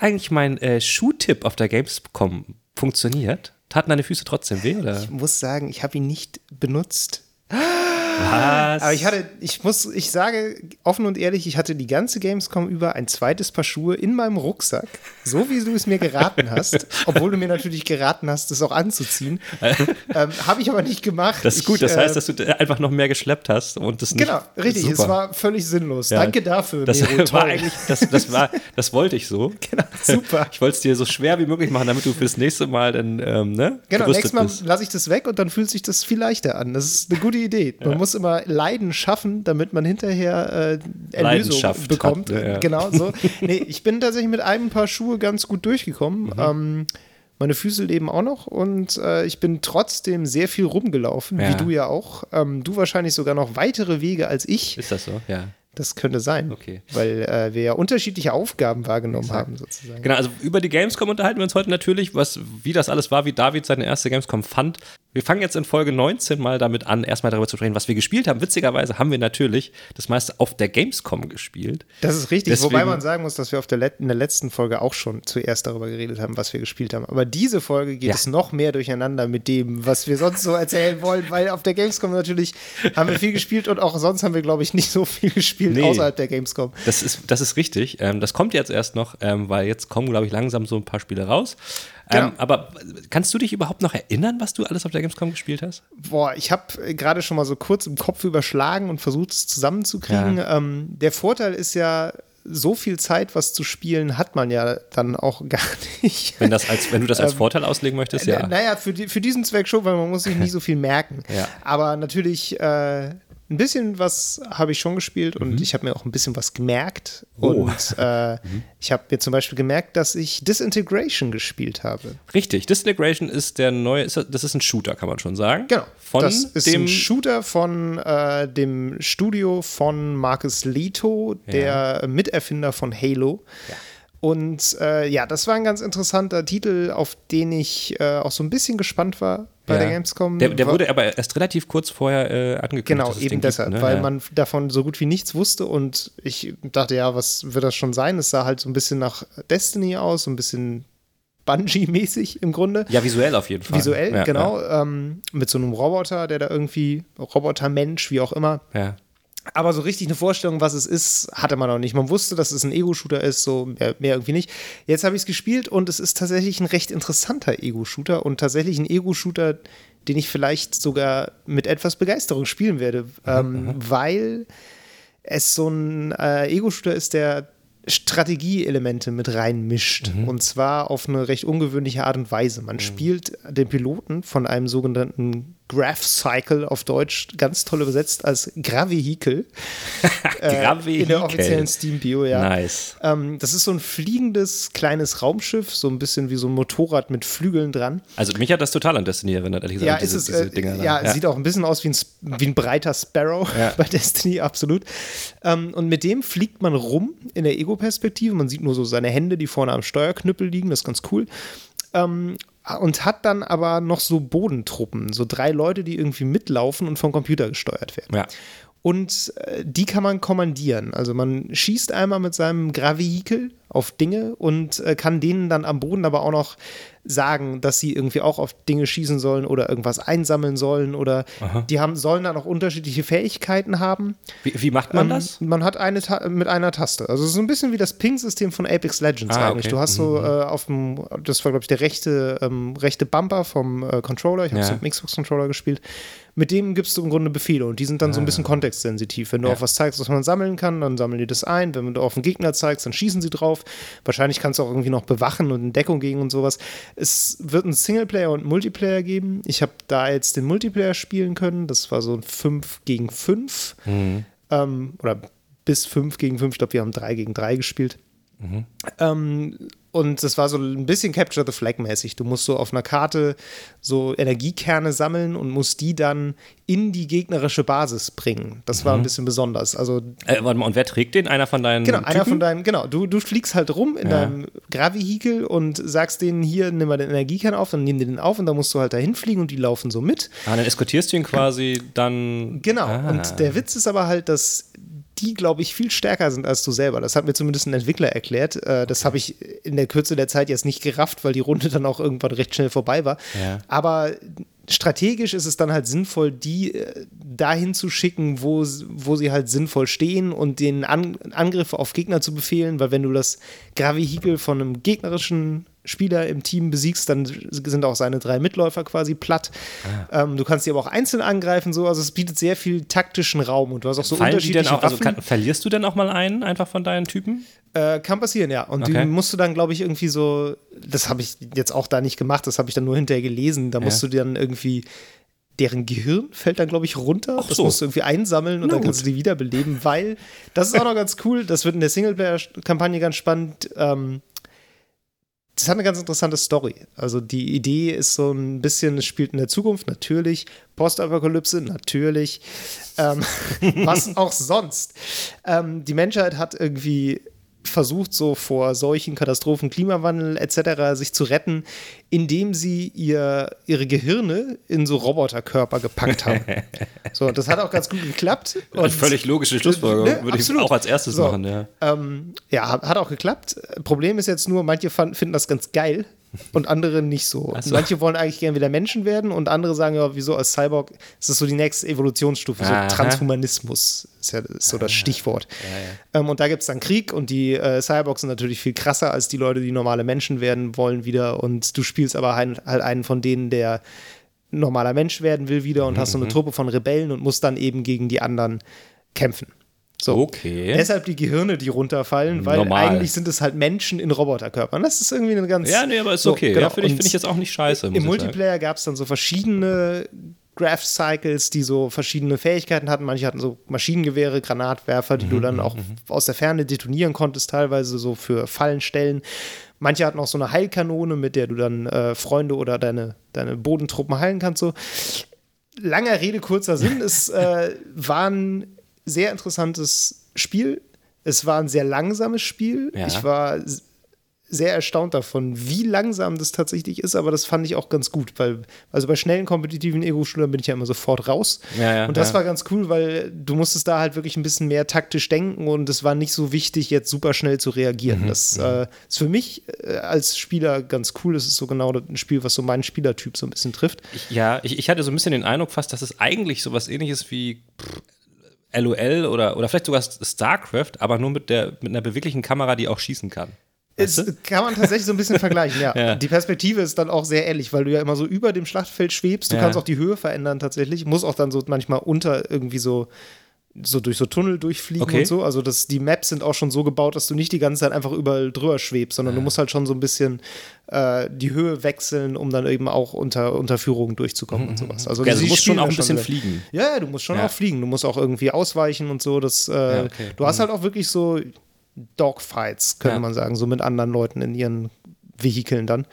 Hat eigentlich mein äh, Schuhtipp auf der Gamescom funktioniert? Taten deine Füße trotzdem weh? Oder? Ich muss sagen, ich habe ihn nicht benutzt. Was? Aber ich hatte, ich muss, ich sage offen und ehrlich, ich hatte die ganze Gamescom über ein zweites Paar Schuhe in meinem Rucksack, so wie du es mir geraten hast, obwohl du mir natürlich geraten hast, es auch anzuziehen. ähm, Habe ich aber nicht gemacht. das ist gut, ich, das heißt, äh, dass du einfach noch mehr geschleppt hast und das nicht. Genau, richtig, Super. es war völlig sinnlos. Ja. Danke dafür, Das Miro, war eigentlich, das, das war, das wollte ich so. Genau, super. Ich wollte es dir so schwer wie möglich machen, damit du fürs nächste Mal dann, ähm, ne? Genau, nächstes Mal lasse ich das weg und dann fühlt sich das viel leichter an. Das ist eine gute Idee. Man muss immer Leiden schaffen, damit man hinterher äh, Erlösung bekommt. hat, ja. Genau so. Nee, ich bin tatsächlich mit einem Paar Schuhe ganz gut durchgekommen. Mhm. Ähm, meine Füße leben auch noch und äh, ich bin trotzdem sehr viel rumgelaufen, Ja. wie du ja auch. Ähm, du wahrscheinlich sogar noch weitere Wege als ich. Ist das so? Ja. Das könnte sein, Okay. weil äh, wir ja unterschiedliche Aufgaben wahrgenommen haben, sozusagen. Genau, also über die Gamescom unterhalten wir uns heute natürlich, was, wie das alles war, wie David seine erste Gamescom fand. Wir fangen jetzt in Folge 19 mal damit an, erstmal darüber zu sprechen, was wir gespielt haben. Witzigerweise haben wir natürlich das meiste auf der Gamescom gespielt. Das ist richtig, Deswegen- wobei man sagen muss, dass wir auf der in der letzten Folge auch schon zuerst darüber geredet haben, was wir gespielt haben. Aber diese Folge geht Ja. es noch mehr durcheinander mit dem, was wir sonst so erzählen wollen, weil auf der Gamescom natürlich haben wir viel gespielt und auch sonst haben wir, glaube ich, nicht so viel gespielt Nee. außerhalb der Gamescom. Das ist, das ist richtig. Ähm, das kommt jetzt erst noch, ähm, weil jetzt kommen, glaube ich, langsam so ein paar Spiele raus. Ähm, Genau. Aber kannst du dich überhaupt noch erinnern, was du alles auf der Gamescom gespielt hast? Boah, ich habe gerade schon mal so kurz im Kopf überschlagen und versucht, es zusammenzukriegen. Ähm, der Vorteil ist ja, so viel Zeit, was zu spielen, hat man ja dann auch gar nicht. Wenn, das als, wenn du das als Vorteil auslegen möchtest, ja. Naja, für, die, für diesen Zweck schon, weil man muss sich nicht so viel merken. Ja. Aber natürlich äh, ein bisschen was habe ich schon gespielt und Mhm. ich habe mir auch ein bisschen was gemerkt. Oh. Und äh, ich habe mir zum Beispiel gemerkt, dass ich Disintegration gespielt habe. Richtig, Disintegration ist der neue, ist, das ist ein Shooter, kann man schon sagen. Genau. Von das ist dem ein Shooter von äh, dem Studio von Marcus Leto, der Miterfinder von Halo. Und äh, ja, das war ein ganz interessanter Titel, auf den ich äh, auch so ein bisschen gespannt war bei Ja. der Gamescom. Der, der wurde aber erst relativ kurz vorher äh, angekündigt. Genau, eben deshalb, gibt, ne? weil ja. man davon so gut wie nichts wusste und ich dachte, ja, was wird das schon sein? Es sah halt so ein bisschen nach Destiny aus, so ein bisschen Bungie-mäßig im Grunde. Ja, visuell auf jeden Fall. Visuell, ja, genau, Ähm, mit so einem Roboter, der da irgendwie, Robotermensch, wie auch immer. Ja. Aber so richtig eine Vorstellung, was es ist, hatte man noch nicht. Man wusste, dass es ein Ego-Shooter ist, so mehr, mehr irgendwie nicht. Jetzt habe ich es gespielt und es ist tatsächlich ein recht interessanter Ego-Shooter und tatsächlich ein Ego-Shooter, den ich vielleicht sogar mit etwas Begeisterung spielen werde, ähm, weil es so ein äh, Ego-Shooter ist, der Strategieelemente mit reinmischt. Und zwar auf eine recht ungewöhnliche Art und Weise. Man spielt den Piloten von einem sogenannten Graph Cycle auf Deutsch, ganz toll übersetzt als Gravehikel. äh, Gravehikel. in der offiziellen Steam-Bio, ja. Nice. Ähm, das ist so ein fliegendes kleines Raumschiff, so ein bisschen wie so ein Motorrad mit Flügeln dran. Also mich hat das total an Destiny erinnert, ehrlich Ja, gesagt. ist es, diese, äh, diese Dinger da. ja, sieht auch ein bisschen aus wie ein, wie ein breiter Sparrow Ja. bei Destiny, absolut. Ähm, und mit dem fliegt man rum in der Ego-Perspektive. Man sieht nur so seine Hände, die vorne am Steuerknüppel liegen, das ist ganz cool. Ähm, und hat dann aber noch so Bodentruppen, so drei Leute, die irgendwie mitlaufen und vom Computer gesteuert werden. Ja. Und äh, die kann man kommandieren. Also man schießt einmal mit seinem Gravehikel auf Dinge und äh, kann denen dann am Boden aber auch noch sagen, dass sie irgendwie auch auf Dinge schießen sollen oder irgendwas einsammeln sollen oder die haben, sollen dann auch unterschiedliche Fähigkeiten haben. Wie, wie macht man Ähm, das? Man hat eine Ta mit einer Taste. Also so ein bisschen wie das Ping-System von Apex Legends Ah, eigentlich. okay. Du hast so äh, auf dem, das war glaube ich der rechte, ähm, rechte Bumper vom äh, Controller. Ich habe Ja. es mit dem Xbox-Controller gespielt. Mit dem gibst du im Grunde Befehle und die sind dann so ein bisschen kontextsensitiv. Wenn du Ah. Ja. auf was zeigst, was man sammeln kann, dann sammeln die das ein. Wenn du auf einen Gegner zeigst, dann schießen sie drauf. Wahrscheinlich kannst du auch irgendwie noch bewachen und in Deckung gehen und sowas. Es wird einen Singleplayer und einen Multiplayer geben. Ich habe da jetzt den Multiplayer spielen können. Das war so ein 5 gegen 5. Ähm, oder bis 5 gegen 5. Ich glaube, wir haben 3 gegen 3 gespielt. Ähm, und das war so ein bisschen Capture the Flag mäßig. Du musst so auf einer Karte so Energiekerne sammeln und musst die dann in die gegnerische Basis bringen. Das war ein bisschen besonders. Also Äh, warte mal, und wer trägt den? Einer von deinen Genau, Typen? einer von deinen, genau, du, du fliegst halt rum in Ja. deinem Gravehikel und sagst denen hier, nimm mal den Energiekern auf, dann nehmen die den auf und dann musst du halt dahin fliegen und die laufen so mit. Ah, dann eskortierst du ihn quasi dann. Genau. Ah. Und der Witz ist aber halt, dass die, glaube ich, viel stärker sind als du selber. Das hat mir zumindest ein Entwickler erklärt. Äh, das habe ich in der Kürze der Zeit jetzt nicht gerafft, weil die Runde dann auch irgendwann recht schnell vorbei war. Ja. Aber strategisch ist es dann halt sinnvoll, die äh, dahin zu schicken, wo, wo sie halt sinnvoll stehen und den An Angriff auf Gegner zu befehlen, weil wenn du das Gravehikel von einem gegnerischen Spieler im Team besiegst, dann sind auch seine drei Mitläufer quasi platt. Ah. Ähm, du kannst die aber auch einzeln angreifen, so, also es bietet sehr viel taktischen Raum und du hast auch so Fallen die denn unterschiedliche auch, also Waffen. kann, verlierst du denn auch mal einen einfach von deinen Typen? Äh, kann passieren, ja. Und Okay. die musst du dann, glaube ich, irgendwie so, das habe ich jetzt auch da nicht gemacht, das habe ich dann nur hinterher gelesen. Da musst Ja. du dann irgendwie, deren Gehirn fällt dann, glaube ich, runter. Ach das so. musst du irgendwie einsammeln und Na dann kannst gut. du die wiederbeleben, weil, das ist auch noch ganz cool, das wird in der Singleplayer-Kampagne ganz spannend. Ähm, das hat eine ganz interessante Story. Also die Idee ist so ein bisschen, es spielt in der Zukunft, natürlich. Postapokalypse, natürlich. Ähm, was auch sonst. Ähm, die Menschheit hat irgendwie versucht, so vor solchen Katastrophen, Klimawandel etc. sich zu retten, indem sie ihr, ihre Gehirne in so Roboterkörper gepackt haben. so, das hat auch ganz gut geklappt. Und Völlig logische Schlussfolgerung. Ne, Würde ich absolut. auch als erstes So. machen, ja. ähm, ja, hat, auch geklappt. Problem ist jetzt nur, manche fand, finden das ganz geil und andere nicht so. So. Manche wollen eigentlich gerne wieder Menschen werden und andere sagen ja, wieso als Cyborg ist das so die nächste Evolutionsstufe, so Aha. Transhumanismus ist ja ist so das Stichwort. Ähm, und da gibt es dann Krieg und die äh, Cyborgs sind natürlich viel krasser als die Leute, die normale Menschen werden wollen wieder und du spielst aber halt, einen von denen, der normaler Mensch werden will wieder und hast so eine Mhm. Truppe von Rebellen und musst dann eben gegen die anderen kämpfen. So. Okay. Deshalb die Gehirne, die runterfallen, weil Normal. eigentlich sind es halt Menschen in Roboterkörpern. Das ist irgendwie eine ganz. Ja, nee, aber ist so, okay. genau. Ja, finde ich, find ich jetzt auch nicht scheiße. Im Multiplayer gab es dann so verschiedene Graph Cycles, die so verschiedene Fähigkeiten hatten. Manche hatten so Maschinengewehre, Granatwerfer, die Mhm, du dann auch aus der Ferne detonieren konntest, teilweise so für Fallen stellen. Manche hatten auch so eine Heilkanone, mit der du dann äh, Freunde oder deine, deine Bodentruppen heilen kannst. So. Langer Rede, kurzer Sinn. es äh, war ein sehr interessantes Spiel. Es war ein sehr langsames Spiel. Ja. Ich war sehr erstaunt davon, wie langsam das tatsächlich ist, aber das fand ich auch ganz gut, weil also bei schnellen kompetitiven Ego-Shootern bin ich ja immer sofort raus. Ja, ja, und das ja. war ganz cool, weil du musstest da halt wirklich ein bisschen mehr taktisch denken und es war nicht so wichtig, jetzt super schnell zu Mhm, reagieren. das äh, ist für mich äh, als Spieler ganz cool. Das ist so genau ein Spiel, was so meinen Spielertyp so ein bisschen trifft. Ich, ja, ich, ich hatte so ein bisschen den Eindruck fast, dass es eigentlich sowas ähnliches wie pff, LOL oder, oder vielleicht sogar StarCraft, aber nur mit, der, mit einer beweglichen Kamera, die auch schießen kann. Es kann man tatsächlich so ein bisschen vergleichen, ja. Ja. Die Perspektive ist dann auch sehr ähnlich, weil du ja immer so über dem Schlachtfeld schwebst. Du Ja. kannst auch die Höhe verändern tatsächlich. Muss auch dann so manchmal unter irgendwie so so durch so Tunnel durchfliegen Okay. und so. Also das, die Maps sind auch schon so gebaut, dass du nicht die ganze Zeit einfach überall drüber schwebst, sondern du musst halt schon so ein bisschen äh, die Höhe wechseln, um dann eben auch unter Unterführungen durchzukommen und sowas. Also, Okay, also sie du musst schon auch ein bisschen fliegen. Ja, ja, du musst schon Ja. auch fliegen. Du musst auch irgendwie ausweichen und so. Das, äh, Ja, okay. Du hast halt auch wirklich so Dogfights, könnte Ja. man sagen, so mit anderen Leuten in ihren Vehikeln dann.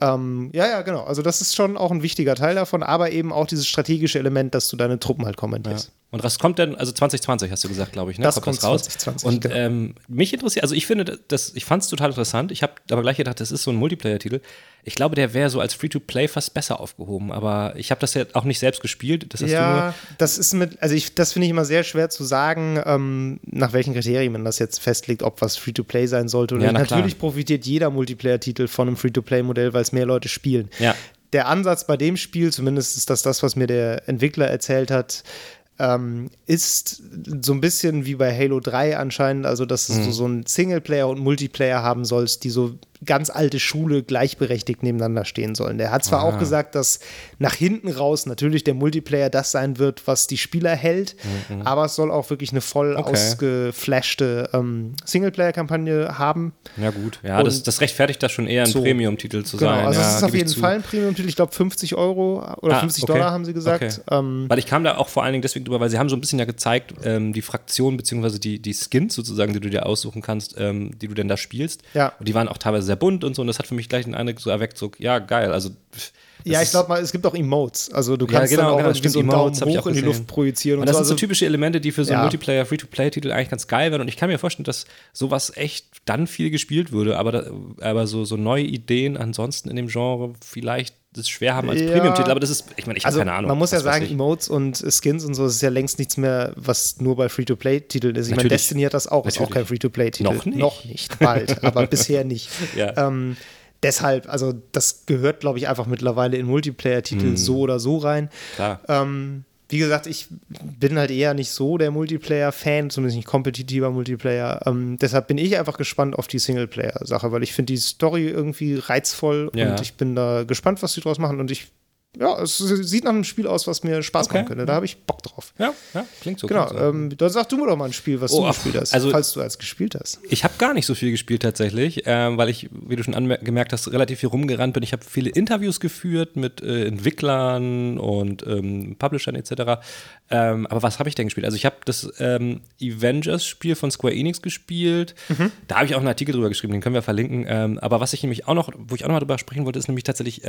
Ähm, ja, ja, genau. Also das ist schon auch ein wichtiger Teil davon, aber eben auch dieses strategische Element, dass du deine Truppen halt kommandierst. Und was kommt denn, also 2020 hast du gesagt, glaube ich, ne? Das kommt das raus. 2020, Und genau. ähm, mich interessiert, also ich finde, das, ich fand es total interessant. Ich habe aber gleich gedacht, das ist so ein Multiplayer-Titel. Ich glaube, der wäre so als Free-to-Play fast besser aufgehoben, aber ich habe das ja auch nicht selbst gespielt. Das hast du nur. Ja, das ist mit, also ich, das finde ich immer sehr schwer zu sagen, ähm, nach welchen Kriterien man das jetzt festlegt, ob was Free-to-Play sein sollte oder Ja, nicht. na klar. Natürlich profitiert jeder Multiplayer-Titel von einem Free-to-Play-Modell, weil es mehr Leute spielen. Ja. Der Ansatz bei dem Spiel, zumindest ist das das, was mir der Entwickler erzählt hat, ähm, ist so ein bisschen wie bei Halo 3 anscheinend, also dass Mhm. du so einen Singleplayer und Multiplayer haben sollst, die so ganz alte Schule gleichberechtigt nebeneinander stehen sollen. Der hat zwar Ah. auch gesagt, dass nach hinten raus natürlich der Multiplayer das sein wird, was die Spieler hält, aber es soll auch wirklich eine voll Mhm. Okay. ausgeflashte ähm, Singleplayer-Kampagne haben. Ja, gut. Ja, das, das rechtfertigt das schon eher, ein so. Premium-Titel zu Genau, sein. also ja, es ist auf jeden zu. Fall ein Premium-Titel, ich glaube 50 Euro oder Ah, 50 okay. Dollar haben sie gesagt. Okay. Ähm, Weil ich kam da auch vor allen Dingen deswegen drüber, weil sie haben so ein bisschen ja gezeigt, ähm, die Fraktion beziehungsweise die, die Skins sozusagen, die du dir aussuchen kannst, ähm, die du denn da spielst. Ja. Und die waren auch teilweise sehr bunt und so. Und das hat für mich gleich den Eindruck so erweckt, so, ja, geil. Also ja, ich glaube mal, es gibt auch Emotes. Also du kannst ja, genau, dann auch genau, irgendwie so einen Emotes, Daumen hoch in die Luft projizieren. Und, und das so. sind so also typische Elemente, die für so ja. Multiplayer, Free-to-Play-Titel eigentlich ganz geil wären. Und ich kann mir vorstellen, dass sowas echt dann viel gespielt würde. Aber, da, aber so, so neue Ideen ansonsten in dem Genre vielleicht das schwer haben als ja. Premium-Titel, aber das ist, ich meine, ich also, habe keine Ahnung. Man muss ja sagen, Emotes und Skins und so, das ist ja längst nichts mehr, was nur bei Free-to-Play-Titeln ist. Ich meine, Destiny hat das auch, Natürlich. ist auch kein Free-to-Play-Titel. Noch nicht. Noch nicht, bald, aber bisher nicht. Ja. Ähm, deshalb, also das gehört, glaube ich, einfach mittlerweile in Multiplayer-Titel mm. so oder so rein. Klar. Ähm, wie gesagt, ich bin halt eher nicht so der Multiplayer-Fan, zumindest nicht kompetitiver Multiplayer. Ähm, deshalb bin ich einfach gespannt auf die Singleplayer-Sache, weil ich finde die Story irgendwie reizvoll ja. und ich bin da gespannt, was sie draus machen und ich ja, es sieht nach einem Spiel aus, was mir Spaß okay. machen könnte. Da habe ich Bock drauf. Ja, ja klingt so. Genau. Ähm, dann sag du mir doch mal ein Spiel, was oh, du gespielt hast, also, falls du als gespielt hast. Ich habe gar nicht so viel gespielt tatsächlich, ähm, weil ich, wie du schon gemerkt hast, relativ viel rumgerannt bin. Ich habe viele Interviews geführt mit äh, Entwicklern und ähm, Publishern etc. Ähm, aber was habe ich denn gespielt? Also ich habe das ähm, Avengers-Spiel von Square Enix gespielt. Mhm. Da habe ich auch einen Artikel drüber geschrieben, den können wir verlinken. Ähm, aber was ich nämlich auch noch, wo ich auch noch mal drüber sprechen wollte, ist nämlich tatsächlich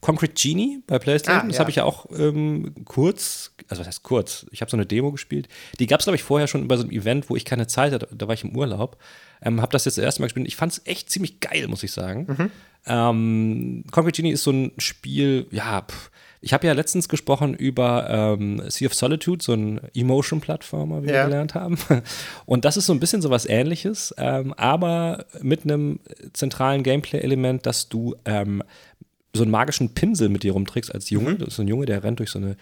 Concrete Genie bei PlayStation. Ah, das ja. habe ich ja auch ähm, kurz, also was heißt kurz? Ich habe so eine Demo gespielt. Die gab es, glaube ich, vorher schon bei so einem Event, wo ich keine Zeit hatte. Da war ich im Urlaub. Ähm, habe das jetzt das erste Mal gespielt. Ich fand es echt ziemlich geil, muss ich sagen. Mhm. Ähm, Concrete Genie ist so ein Spiel, ja, pff, ich habe ja letztens gesprochen über ähm, Sea of Solitude, so ein Emotion-Plattformer, wie ja. wir gelernt haben. Und das ist so ein bisschen so was ähnliches, ähm, aber mit einem zentralen Gameplay-Element, dass du ähm, so einen magischen Pinsel mit dir rumträgst als Junge. Mhm. Das ist ein Junge, der rennt durch so eine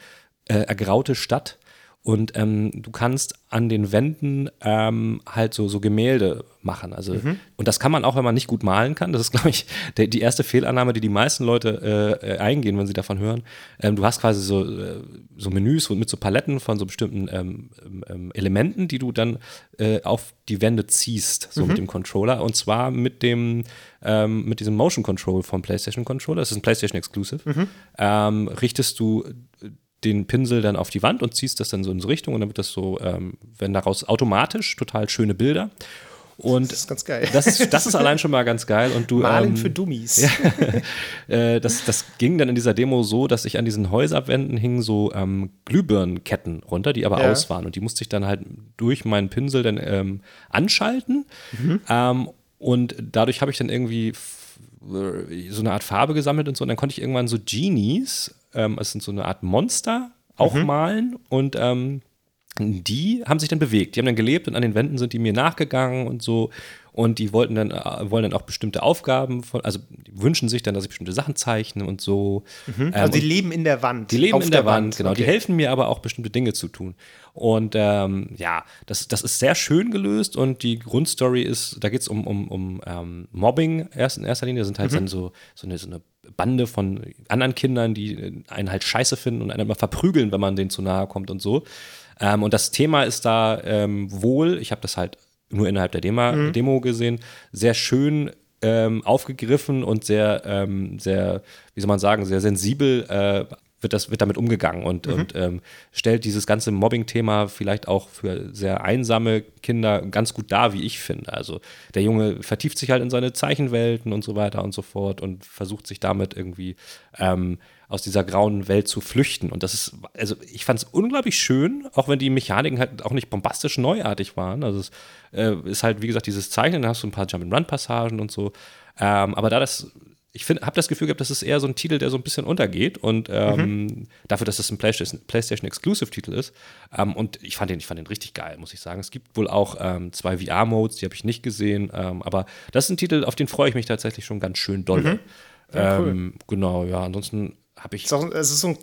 äh, ergraute Stadt und ähm, du kannst an den Wänden ähm, halt so, so Gemälde machen. Also, mhm. Und das kann man auch, wenn man nicht gut malen kann. Das ist, glaube ich, der, die erste Fehlannahme, die die meisten Leute äh, äh, eingehen, wenn sie davon hören. Ähm, du hast quasi so, äh, so Menüs mit so Paletten von so bestimmten ähm, ähm, Elementen, die du dann äh, auf die Wände ziehst, so mhm. mit dem Controller. Und zwar mit dem ähm, mit diesem Motion Control vom PlayStation Controller. Das ist ein PlayStation Exclusive. Mhm. Richtest du den Pinsel dann auf die Wand und ziehst das dann so in so Richtung und dann wird das so, ähm, werden daraus automatisch total schöne Bilder. Und das ist ganz geil. Das ist, das ist allein schon mal ganz geil. Und du, Malen ähm, für Dummies. Ja, äh, das, das ging dann in dieser Demo so, dass ich an diesen Häuserwänden hingen so ähm, Glühbirnenketten runter, die aber ja. aus waren. Und die musste ich dann halt durch meinen Pinsel dann ähm, anschalten. Mhm. Ähm, und dadurch habe ich dann irgendwie so eine Art Farbe gesammelt und so. Und dann konnte ich irgendwann so Genies ähm, es sind so eine Art Monster, auch mhm. malen und ähm, die haben sich dann bewegt. Die haben dann gelebt und an den Wänden sind die mir nachgegangen und so. Und die wollten dann, äh, wollen dann auch bestimmte Aufgaben, von, also wünschen sich dann, dass ich bestimmte Sachen zeichne und so. Mhm. Ähm, also die leben in der Wand. Die leben in der, der Wand, Wand, genau. Okay. Die helfen mir aber auch, bestimmte Dinge zu tun. Und ähm, ja, das, das ist sehr schön gelöst und die Grundstory ist, da geht es um, um, um ähm, Mobbing erst in erster Linie. Das sind halt mhm. dann so, so, eine, so eine Bande von anderen Kindern, die einen halt scheiße finden und einen immer verprügeln, wenn man denen zu nahe kommt und so. Ähm, und das Thema ist da ähm, wohl, ich habe das halt nur innerhalb der Demo, mhm. Demo gesehen, sehr schön ähm, aufgegriffen und sehr, ähm, sehr, wie soll man sagen, sehr sensibel äh, wird, das, wird damit umgegangen und, mhm. und ähm, stellt dieses ganze Mobbing-Thema vielleicht auch für sehr einsame Kinder ganz gut dar, wie ich finde. Also der Junge vertieft sich halt in seine Zeichenwelten und so weiter und so fort und versucht sich damit irgendwie ähm, aus dieser grauen Welt zu flüchten. Und das ist, also ich fand es unglaublich schön, auch wenn die Mechaniken halt auch nicht bombastisch neuartig waren. Also es äh, ist halt, wie gesagt, dieses Zeichnen, da hast du ein paar Jump-and-Run-Passagen und so. Ähm, aber da das ich habe das Gefühl gehabt, das ist eher so ein Titel, der so ein bisschen untergeht und ähm, mhm. dafür, dass das ein PlayStation, PlayStation Exclusive Titel ist. Ähm, und ich fand den, ich fand den richtig geil, muss ich sagen. Es gibt wohl auch ähm, zwei VR-Modes, die habe ich nicht gesehen, ähm, aber das ist ein Titel, auf den freue ich mich tatsächlich schon ganz schön doll. Mhm. Ja, cool. Ähm, genau, ja. Ansonsten habe ich. Es ist so ein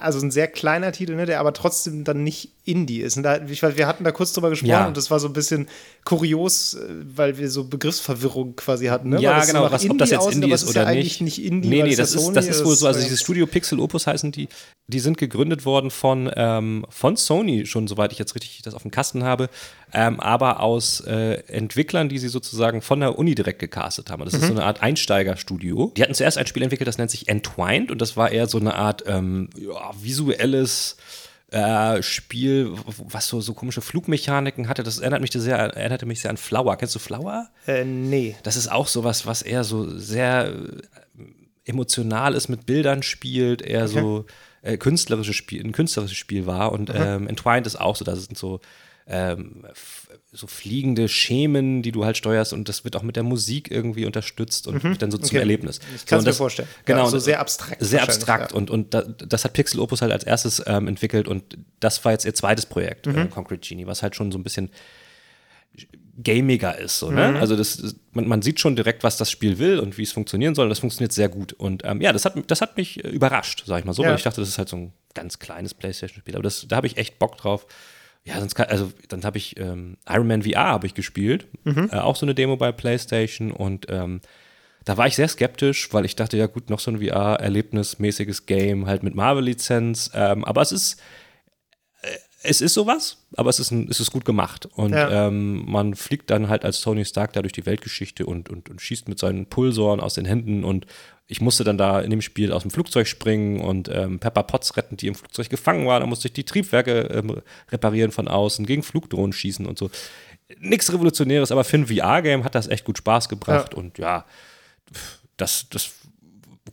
also ein sehr kleiner Titel, ne, der aber trotzdem dann nicht Indie ist. Und da, ich wir hatten da kurz drüber gesprochen ja. und das war so ein bisschen kurios, äh, weil wir so Begriffsverwirrung quasi hatten. Ne? Ja, genau, was, ob das jetzt Indie ist oder ja nicht. nicht Indie, nee, nee, das, ist, das ist wohl so. Also dieses Studio Pixel Opus heißen die, die sind gegründet worden von, ähm, von Sony, schon soweit ich jetzt richtig das auf dem Kasten habe, ähm, aber aus äh, Entwicklern, die sie sozusagen von der Uni direkt gecastet haben. Das mhm. ist so eine Art Einsteigerstudio. Die hatten zuerst ein Spiel entwickelt, das nennt sich Entwined und das war eher so eine Art ähm, ja, visuelles äh, Spiel, was so, so komische Flugmechaniken hatte. Das erinnert mich sehr, erinnerte mich sehr an Flower. Kennst du Flower? Äh, nee. Das ist auch sowas, was eher so sehr emotional ist, mit Bildern spielt, eher okay. so äh, künstlerisches Spiel, ein künstlerisches Spiel war. Und ähm, Entwined ist auch so, da sind so ähm, so fliegende Schemen, die du halt steuerst und das wird auch mit der Musik irgendwie unterstützt und mhm. dann so zum Erlebnis. Ich kann so, mir vorstellen. Genau, ja, so sehr abstrakt. Sehr abstrakt ja. und, und das, das, hat Pixel Opus halt als erstes ähm, entwickelt und das war jetzt ihr zweites Projekt, mhm. äh, Concrete Genie, was halt schon so ein bisschen gamiger ist. So, ne? Mhm. Also das, man, man, sieht schon direkt, was das Spiel will und wie es funktionieren soll. Und das funktioniert sehr gut. Und ähm, ja, das hat, das hat mich äh, überrascht, sag ich mal so, ja. weil ich dachte, das ist halt so ein ganz kleines PlayStation-Spiel. Aber das, da habe ich echt Bock drauf. Ja, sonst kann, also dann habe ich ähm, Iron Man VR habe ich gespielt, mhm. äh, auch so eine Demo bei PlayStation und ähm, da war ich sehr skeptisch, weil ich dachte, ja gut, noch so ein VR-erlebnismäßiges Game, halt mit Marvel-Lizenz. Ähm, aber es ist, es ist sowas, aber es ist, ein, es ist gut gemacht. Und ja. ähm, man fliegt dann halt als Tony Stark da durch die Weltgeschichte und, und, und schießt mit seinen Pulsoren aus den Händen. Und ich musste dann da in dem Spiel aus dem Flugzeug springen und ähm, Pepper Potts retten, die im Flugzeug gefangen war. Da musste ich die Triebwerke ähm, reparieren von außen, gegen Flugdrohnen schießen und so. Nichts Revolutionäres, aber für ein VR-Game hat das echt gut Spaß gebracht. Ja. Und ja, das, das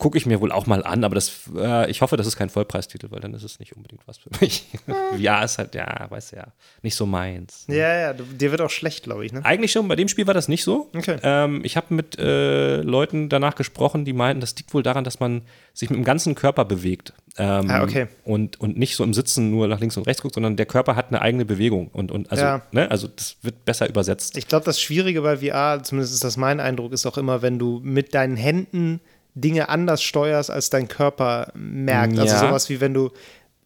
gucke ich mir wohl auch mal an, aber das, äh, ich hoffe, das ist kein Vollpreistitel, weil dann ist es nicht unbedingt was für mich. ja, ist halt, ja, weißt du ja, nicht so meins. Ne? Ja, ja, dir wird auch schlecht, glaube ich, ne? Eigentlich schon, bei dem Spiel war das nicht so. Okay. Ähm, ich habe mit äh, Leuten danach gesprochen, die meinten, das liegt wohl daran, dass man sich mit dem ganzen Körper bewegt. Ähm, ah, okay. Und, und nicht so im Sitzen nur nach links und rechts guckt, sondern der Körper hat eine eigene Bewegung. Und, und also, ja. ne, also das wird besser übersetzt. Ich glaube, das Schwierige bei VR, zumindest ist das mein Eindruck, ist auch immer, wenn du mit deinen Händen Dinge anders steuerst, als dein Körper merkt. Also ja. Also sowas wie wenn du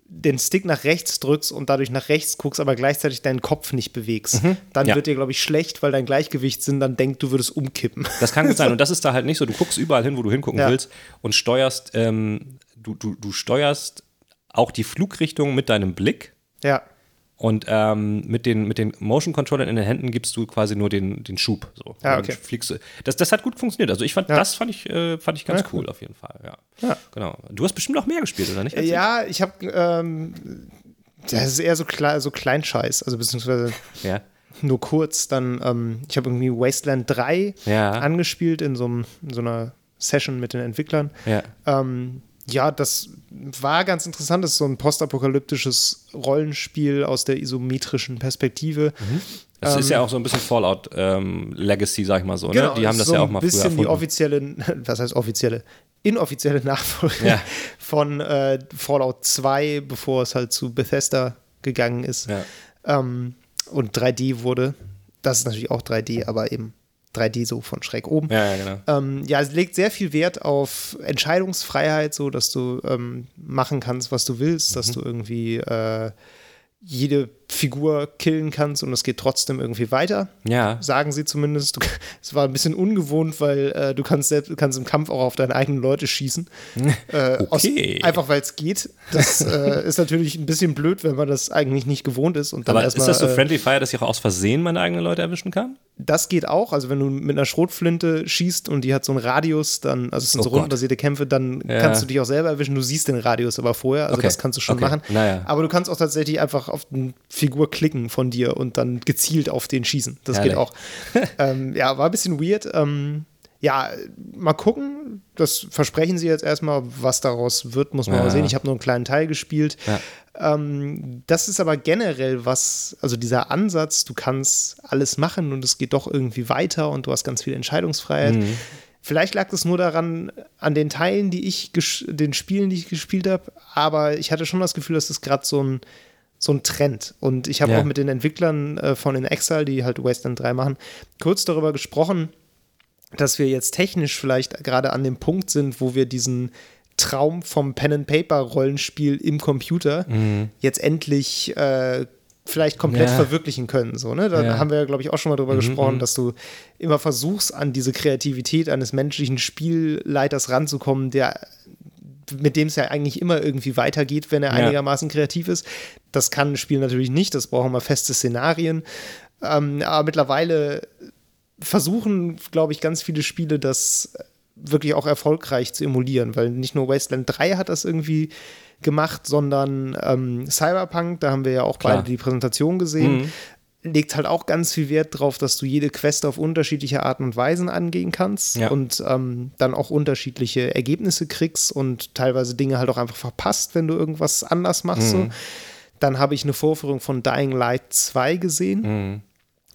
den Stick nach rechts drückst und dadurch nach rechts guckst, aber gleichzeitig deinen Kopf nicht bewegst. Mhm. Dann ja. wird dir, glaube ich, schlecht, weil dein Gleichgewichtssinn dann denkt, du würdest umkippen. Das kann gut sein. Und das ist da halt nicht so. Du guckst überall hin, wo du hingucken ja. willst und steuerst, ähm, du, du, du steuerst auch die Flugrichtung mit deinem Blick. Ja. Und ähm, mit, den, mit den Motion Controllern in den Händen gibst du quasi nur den, den Schub. So. Ja, okay. fliegst du. Das, das hat gut funktioniert. Also ich fand, ja. das fand ich, äh, fand ich ganz ja, cool, cool, auf jeden Fall. Ja. Genau. Du hast bestimmt auch mehr gespielt, oder nicht? Ja, ich habe ähm, das ist eher so, kle so Kleinscheiß, also beziehungsweise nur kurz. Dann, ähm, ich habe irgendwie Wasteland 3 angespielt in so, in so einer Session mit den Entwicklern. Ja. Ähm, ja, das war ganz interessant. Das ist so ein postapokalyptisches Rollenspiel aus der isometrischen Perspektive. Mhm. Das ähm, ist ja auch so ein bisschen Fallout ähm, Legacy, sag ich mal so. Ne? Genau, ne? Die haben das so ja auch mal früher ein bisschen die offizielle, was heißt offizielle? Inoffizielle Nachfolge ja. von äh, Fallout 2, bevor es halt zu Bethesda gegangen ist. Ja. Ähm, und 3D wurde. Das ist natürlich auch 3D, aber eben 3D so von schräg oben. Ja, ja, genau. Ähm, ja, es legt sehr viel Wert auf Entscheidungsfreiheit, so dass du ähm, machen kannst, was du willst, mhm. dass du irgendwie äh, jede Figur killen kannst und es geht trotzdem irgendwie weiter. Ja. Sagen sie zumindest. es war ein bisschen ungewohnt, weil äh, du kannst selbst, kannst im Kampf auch auf deine eigenen Leute schießen. äh, okay. Aus, einfach weil es geht. Das äh, ist natürlich ein bisschen blöd, wenn man das eigentlich nicht gewohnt ist. Und dann Aber ist das so äh, Friendly Fire, dass ich auch aus Versehen meine eigenen Leute erwischen kann? Das geht auch. Also wenn du mit einer Schrotflinte schießt und die hat so einen Radius, dann, also es sind oh so Gott. rundenbasierte Kämpfe, dann ja. kannst du dich auch selber erwischen. Du siehst den Radius aber vorher. Also okay. das kannst du schon okay. machen. Naja. Aber du kannst auch tatsächlich einfach auf eine Figur klicken von dir und dann gezielt auf den schießen. Das Herrlich. geht auch. ähm, ja, war ein bisschen weird. Ähm, ja, mal gucken. Das versprechen sie jetzt erstmal. Was daraus wird, muss man ja. mal sehen. Ich habe nur einen kleinen Teil gespielt. Ja. Ähm, das ist aber generell was, also dieser Ansatz, du kannst alles machen und es geht doch irgendwie weiter und du hast ganz viel Entscheidungsfreiheit. Mhm. Vielleicht lag es nur daran, an den Teilen, die ich, den Spielen, die ich gespielt habe, aber ich hatte schon das Gefühl, dass es gerade so ein, so ein Trend. Und ich habe ja. auch mit den Entwicklern äh, von In Exile, die halt Wasteland 3 machen, kurz darüber gesprochen, dass wir jetzt technisch vielleicht gerade an dem Punkt sind, wo wir diesen Traum vom Pen-and-Paper-Rollenspiel im Computer mhm. jetzt endlich äh, vielleicht komplett ja. verwirklichen können. So, ne? Da ja. haben wir ja, glaube ich, auch schon mal drüber mhm. gesprochen, mhm. dass du immer versuchst, an diese Kreativität eines menschlichen Spielleiters ranzukommen, der mit dem es ja eigentlich immer irgendwie weitergeht, wenn er einigermaßen kreativ ist. Das kann ein Spiel natürlich nicht, das brauchen wir feste Szenarien. Ähm, aber mittlerweile versuchen, glaube ich, ganz viele Spiele das wirklich auch erfolgreich zu emulieren, weil nicht nur Wasteland 3 hat das irgendwie gemacht, sondern ähm, Cyberpunk, da haben wir ja auch Klar. beide die Präsentation gesehen. Mhm. Legt halt auch ganz viel Wert darauf, dass du jede Quest auf unterschiedliche Arten und Weisen angehen kannst Ja. und ähm, dann auch unterschiedliche Ergebnisse kriegst und teilweise Dinge halt auch einfach verpasst, wenn du irgendwas anders machst. So. Dann habe ich eine Vorführung von Dying Light 2 gesehen.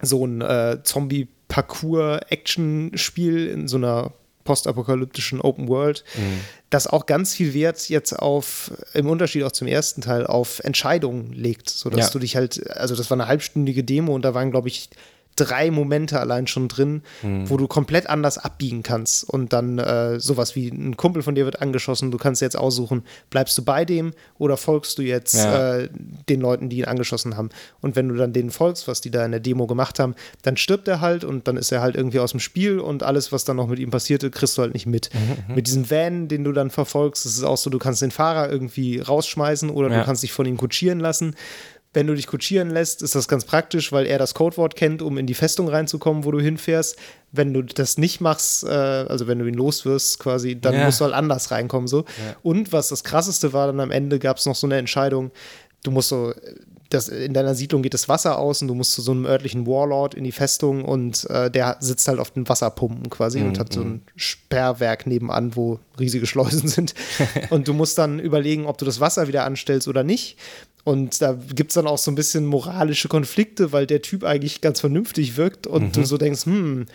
So ein äh, Zombie-Parcours-Action-Spiel in so einer postapokalyptischen Open World, das auch ganz viel Wert jetzt auf, im Unterschied auch zum ersten Teil, auf Entscheidungen legt, sodass Ja. du dich halt, also das war eine halbstündige Demo und da waren, glaube ich, drei Momente allein schon drin, wo du komplett anders abbiegen kannst und dann äh, sowas wie ein Kumpel von dir wird angeschossen, du kannst jetzt aussuchen, bleibst du bei dem oder folgst du jetzt Ja. äh, den Leuten, die ihn angeschossen haben. Und wenn du dann denen folgst, was die da in der Demo gemacht haben, dann stirbt er halt und dann ist er halt irgendwie aus dem Spiel und alles, was dann noch mit ihm passierte, kriegst du halt nicht mit. Mit diesem Van, den du dann verfolgst, ist es auch so, du kannst den Fahrer irgendwie rausschmeißen oder Ja. du kannst dich von ihm kutschieren lassen. Wenn du dich kutschieren lässt, ist das ganz praktisch, weil er das Codewort kennt, um in die Festung reinzukommen, wo du hinfährst. Wenn du das nicht machst, äh, also wenn du ihn loswirst quasi, dann Ja. musst du halt anders reinkommen. So. Und was das krasseste war, dann am Ende gab es noch so eine Entscheidung, du musst so, das, in deiner Siedlung geht das Wasser aus und du musst zu so einem örtlichen Warlord in die Festung und äh, der sitzt halt auf den Wasserpumpen quasi und hat so ein Sperrwerk nebenan, wo riesige Schleusen sind. und du musst dann überlegen, ob du das Wasser wieder anstellst oder nicht. Und da gibt es dann auch so ein bisschen moralische Konflikte, weil der Typ eigentlich ganz vernünftig wirkt und du so denkst, hm,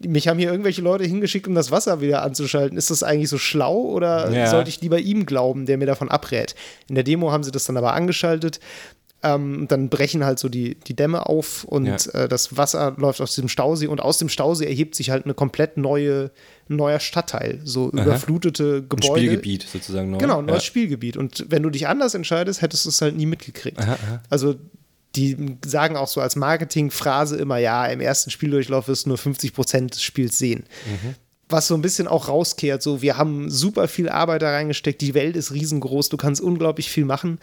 mich haben hier irgendwelche Leute hingeschickt, um das Wasser wieder anzuschalten. Ist das eigentlich so schlau oder Ja. sollte ich lieber ihm glauben, der mir davon abrät? In der Demo haben sie das dann aber angeschaltet. Ähm, dann brechen halt so die, die Dämme auf und Ja. äh, das Wasser läuft aus diesem Stausee und aus dem Stausee erhebt sich halt eine komplett neue, ein neuer Stadtteil, so überflutete Ein Gebäude. Spielgebiet sozusagen neu. Genau, ein neues ja. Spielgebiet. Und wenn du dich anders entscheidest, hättest du es halt nie mitgekriegt. Also die sagen auch so als Marketingphrase immer, ja, im ersten Spieldurchlauf wirst du nur 50 Prozent des Spiels sehen. Was so ein bisschen auch rauskehrt, so wir haben super viel Arbeit da reingesteckt, die Welt ist riesengroß, du kannst unglaublich viel machen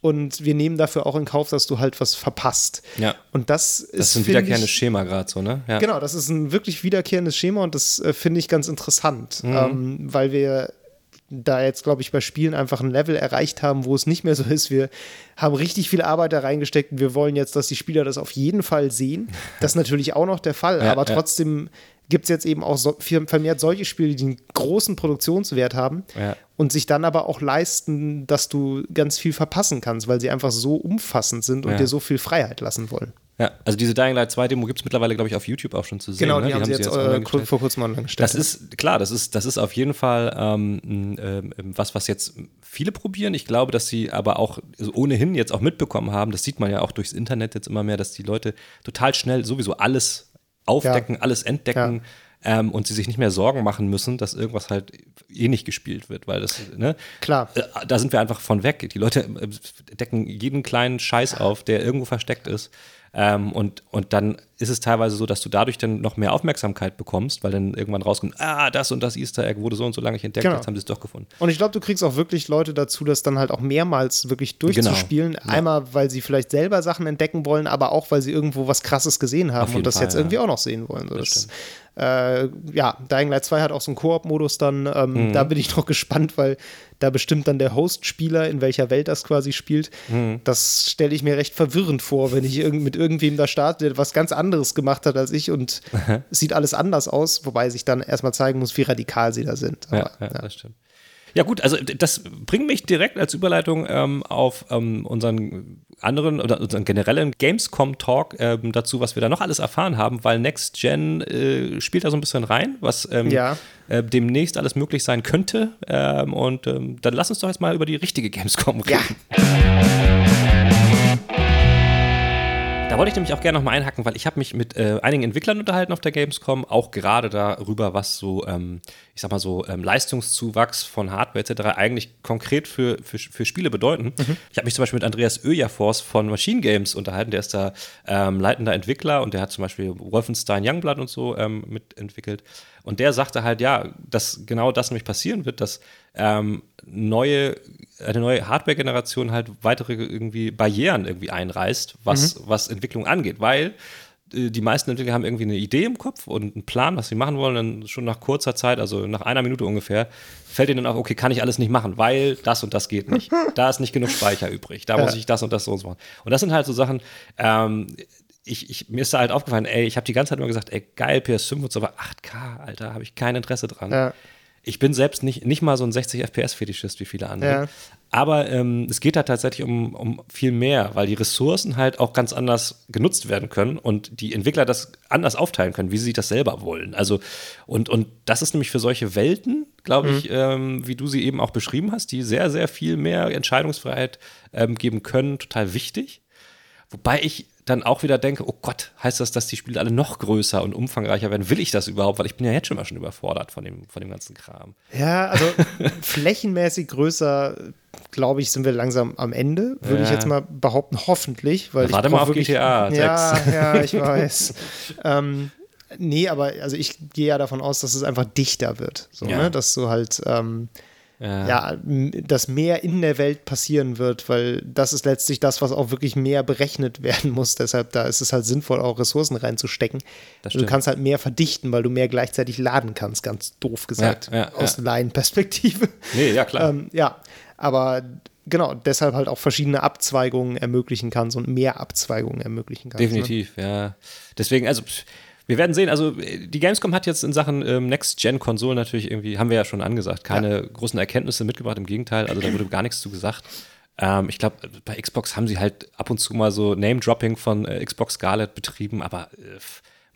und wir nehmen dafür auch in Kauf, dass du halt was verpasst. Ja. Und das ist Das ist ein wiederkehrendes ich, Schema gerade so, ne? Ja. Genau, das ist ein wirklich wiederkehrendes Schema und das äh, finde ich ganz interessant, Mhm. ähm, weil wir da jetzt, glaube ich, bei Spielen einfach ein Level erreicht haben, wo es nicht mehr so ist. Wir haben richtig viel Arbeit da reingesteckt und wir wollen jetzt, dass die Spieler das auf jeden Fall sehen. Das ist natürlich auch noch der Fall, Ja, aber trotzdem gibt es jetzt eben auch so, vermehrt solche Spiele, die einen großen Produktionswert haben Ja. und sich dann aber auch leisten, dass du ganz viel verpassen kannst, weil sie einfach so umfassend sind und Ja. dir so viel Freiheit lassen wollen. Ja, also diese Dying Light 2 Demo gibt es mittlerweile, glaube ich, auf YouTube auch schon zu sehen. Genau, ne? die, haben sie jetzt, online äh, vor kurzem online gestellt. Das ist klar, das ist, das ist auf jeden Fall ähm, ähm, was, was jetzt viele probieren. Ich glaube, dass sie aber auch ohnehin jetzt auch mitbekommen haben, das sieht man ja auch durchs Internet jetzt immer mehr, dass die Leute total schnell sowieso alles aufdecken, alles entdecken. Ähm, und sie sich nicht mehr Sorgen machen müssen, dass irgendwas halt eh nicht gespielt wird, weil das, ne? Klar. Äh, Da sind wir einfach von weg. Die Leute äh, decken jeden kleinen Scheiß auf, der irgendwo versteckt ist. Ähm, und, und dann ist es teilweise so, dass du dadurch dann noch mehr Aufmerksamkeit bekommst, weil dann irgendwann rauskommt, ah, das und das Easter Egg wurde so und so lange nicht entdeckt, Genau. jetzt haben sie es doch gefunden. Und ich glaube, du kriegst auch wirklich Leute dazu, das dann halt auch mehrmals wirklich durchzuspielen. Genau. Einmal, weil sie vielleicht selber Sachen entdecken wollen, aber auch, weil sie irgendwo was Krasses gesehen haben und das Fall, jetzt ja. irgendwie auch noch sehen wollen. So, das, äh, ja, Dying Light 2 hat auch so einen Koop-Modus dann. Ähm, Mhm. Da bin ich noch gespannt, weil da bestimmt dann der Host-Spieler, in welcher Welt das quasi spielt. Mhm. Das stelle ich mir recht verwirrend vor, wenn ich irgend, mit irgendwem da starte, der was ganz anderes gemacht hat als ich und es sieht alles anders aus, wobei sich dann erstmal zeigen muss, wie radikal sie da sind. Ja, Aber, ja, das stimmt. Ja gut, also das bringt mich direkt als Überleitung ähm, auf ähm, unseren anderen oder unseren generellen Gamescom-Talk ähm, dazu, was wir da noch alles erfahren haben, weil Next Gen äh, spielt da so ein bisschen rein, was ähm, Ja. äh, demnächst alles möglich sein könnte. Ähm, und ähm, dann lass uns doch jetzt mal über die richtige Gamescom reden. Ja. Da wollte ich nämlich auch gerne nochmal einhaken, weil ich habe mich mit äh, einigen Entwicklern unterhalten auf der Gamescom, auch gerade darüber, was so, ähm, ich sag mal so, ähm, Leistungszuwachs von Hardware etc. eigentlich konkret für, für, für Spiele bedeuten. Ich habe mich zum Beispiel mit Andreas Öjafors von Machine Games unterhalten, der ist da ähm, leitender Entwickler und der hat zum Beispiel Wolfenstein Youngblood und so ähm, mitentwickelt. Und der sagte halt, ja, dass genau das nämlich passieren wird, dass ähm, neue, eine neue Hardware-Generation halt weitere irgendwie Barrieren irgendwie einreißt, was, was Entwicklung angeht, weil äh, die meisten Entwickler haben irgendwie eine Idee im Kopf und einen Plan, was sie machen wollen, dann schon nach kurzer Zeit, also nach einer Minute ungefähr, fällt ihnen dann auf, okay, kann ich alles nicht machen, weil das und das geht nicht. Da ist nicht genug Speicher übrig, da muss ich das und das so und so machen. Und das sind halt so Sachen, ähm, ich, ich, mir ist da halt aufgefallen, ey, ich habe die ganze Zeit immer gesagt, ey, geil, PS5 und so, aber 8K, Alter, habe ich kein Interesse dran. Ja. Ich bin selbst nicht, nicht mal so ein 60 FPS-Fetischist wie viele andere. Ja. Aber ähm, es geht da tatsächlich um, um viel mehr, weil die Ressourcen halt auch ganz anders genutzt werden können und die Entwickler das anders aufteilen können, wie sie das selber wollen. Also, und, und das ist nämlich für solche Welten, glaube ich, ähm, wie du sie eben auch beschrieben hast, die sehr, sehr viel mehr Entscheidungsfreiheit ähm, geben können, total wichtig. Wobei ich dann auch wieder denke, oh Gott, heißt das, dass die Spiele alle noch größer und umfangreicher werden? Will ich das überhaupt? Weil ich bin ja jetzt schon mal schon überfordert von dem, von dem ganzen Kram. Ja, also flächenmäßig größer, glaube ich, sind wir langsam am Ende, würde ich Ja. jetzt mal behaupten, hoffentlich. Weil Ja, warte ich mal auf wirklich, GTA Ja, 6. ja, ich weiß. ähm, nee, aber also ich gehe ja davon aus, dass es einfach dichter wird. So, Ja. ne? Dass du halt ähm, Ja. ja, dass mehr in der Welt passieren wird, weil das ist letztlich das, was auch wirklich mehr berechnet werden muss. Deshalb, da ist es halt sinnvoll, auch Ressourcen reinzustecken. Das du kannst halt mehr verdichten, weil du mehr gleichzeitig laden kannst, ganz doof gesagt, Ja, ja, aus ja. Laienperspektive. Nee, ja, klar. ähm, ja, aber genau, deshalb halt auch verschiedene Abzweigungen ermöglichen kannst und mehr Abzweigungen ermöglichen kannst. Ne? Definitiv, ja. Deswegen, also wir werden sehen. Also die Gamescom hat jetzt in Sachen ähm, Next-Gen-Konsolen natürlich irgendwie, haben wir ja schon angesagt, keine großen Erkenntnisse mitgebracht. Im Gegenteil, also da wurde gar nichts zu gesagt. Ähm, ich glaube, bei Xbox haben sie halt ab und zu mal so Name-Dropping von äh, Xbox Scarlett betrieben, aber äh,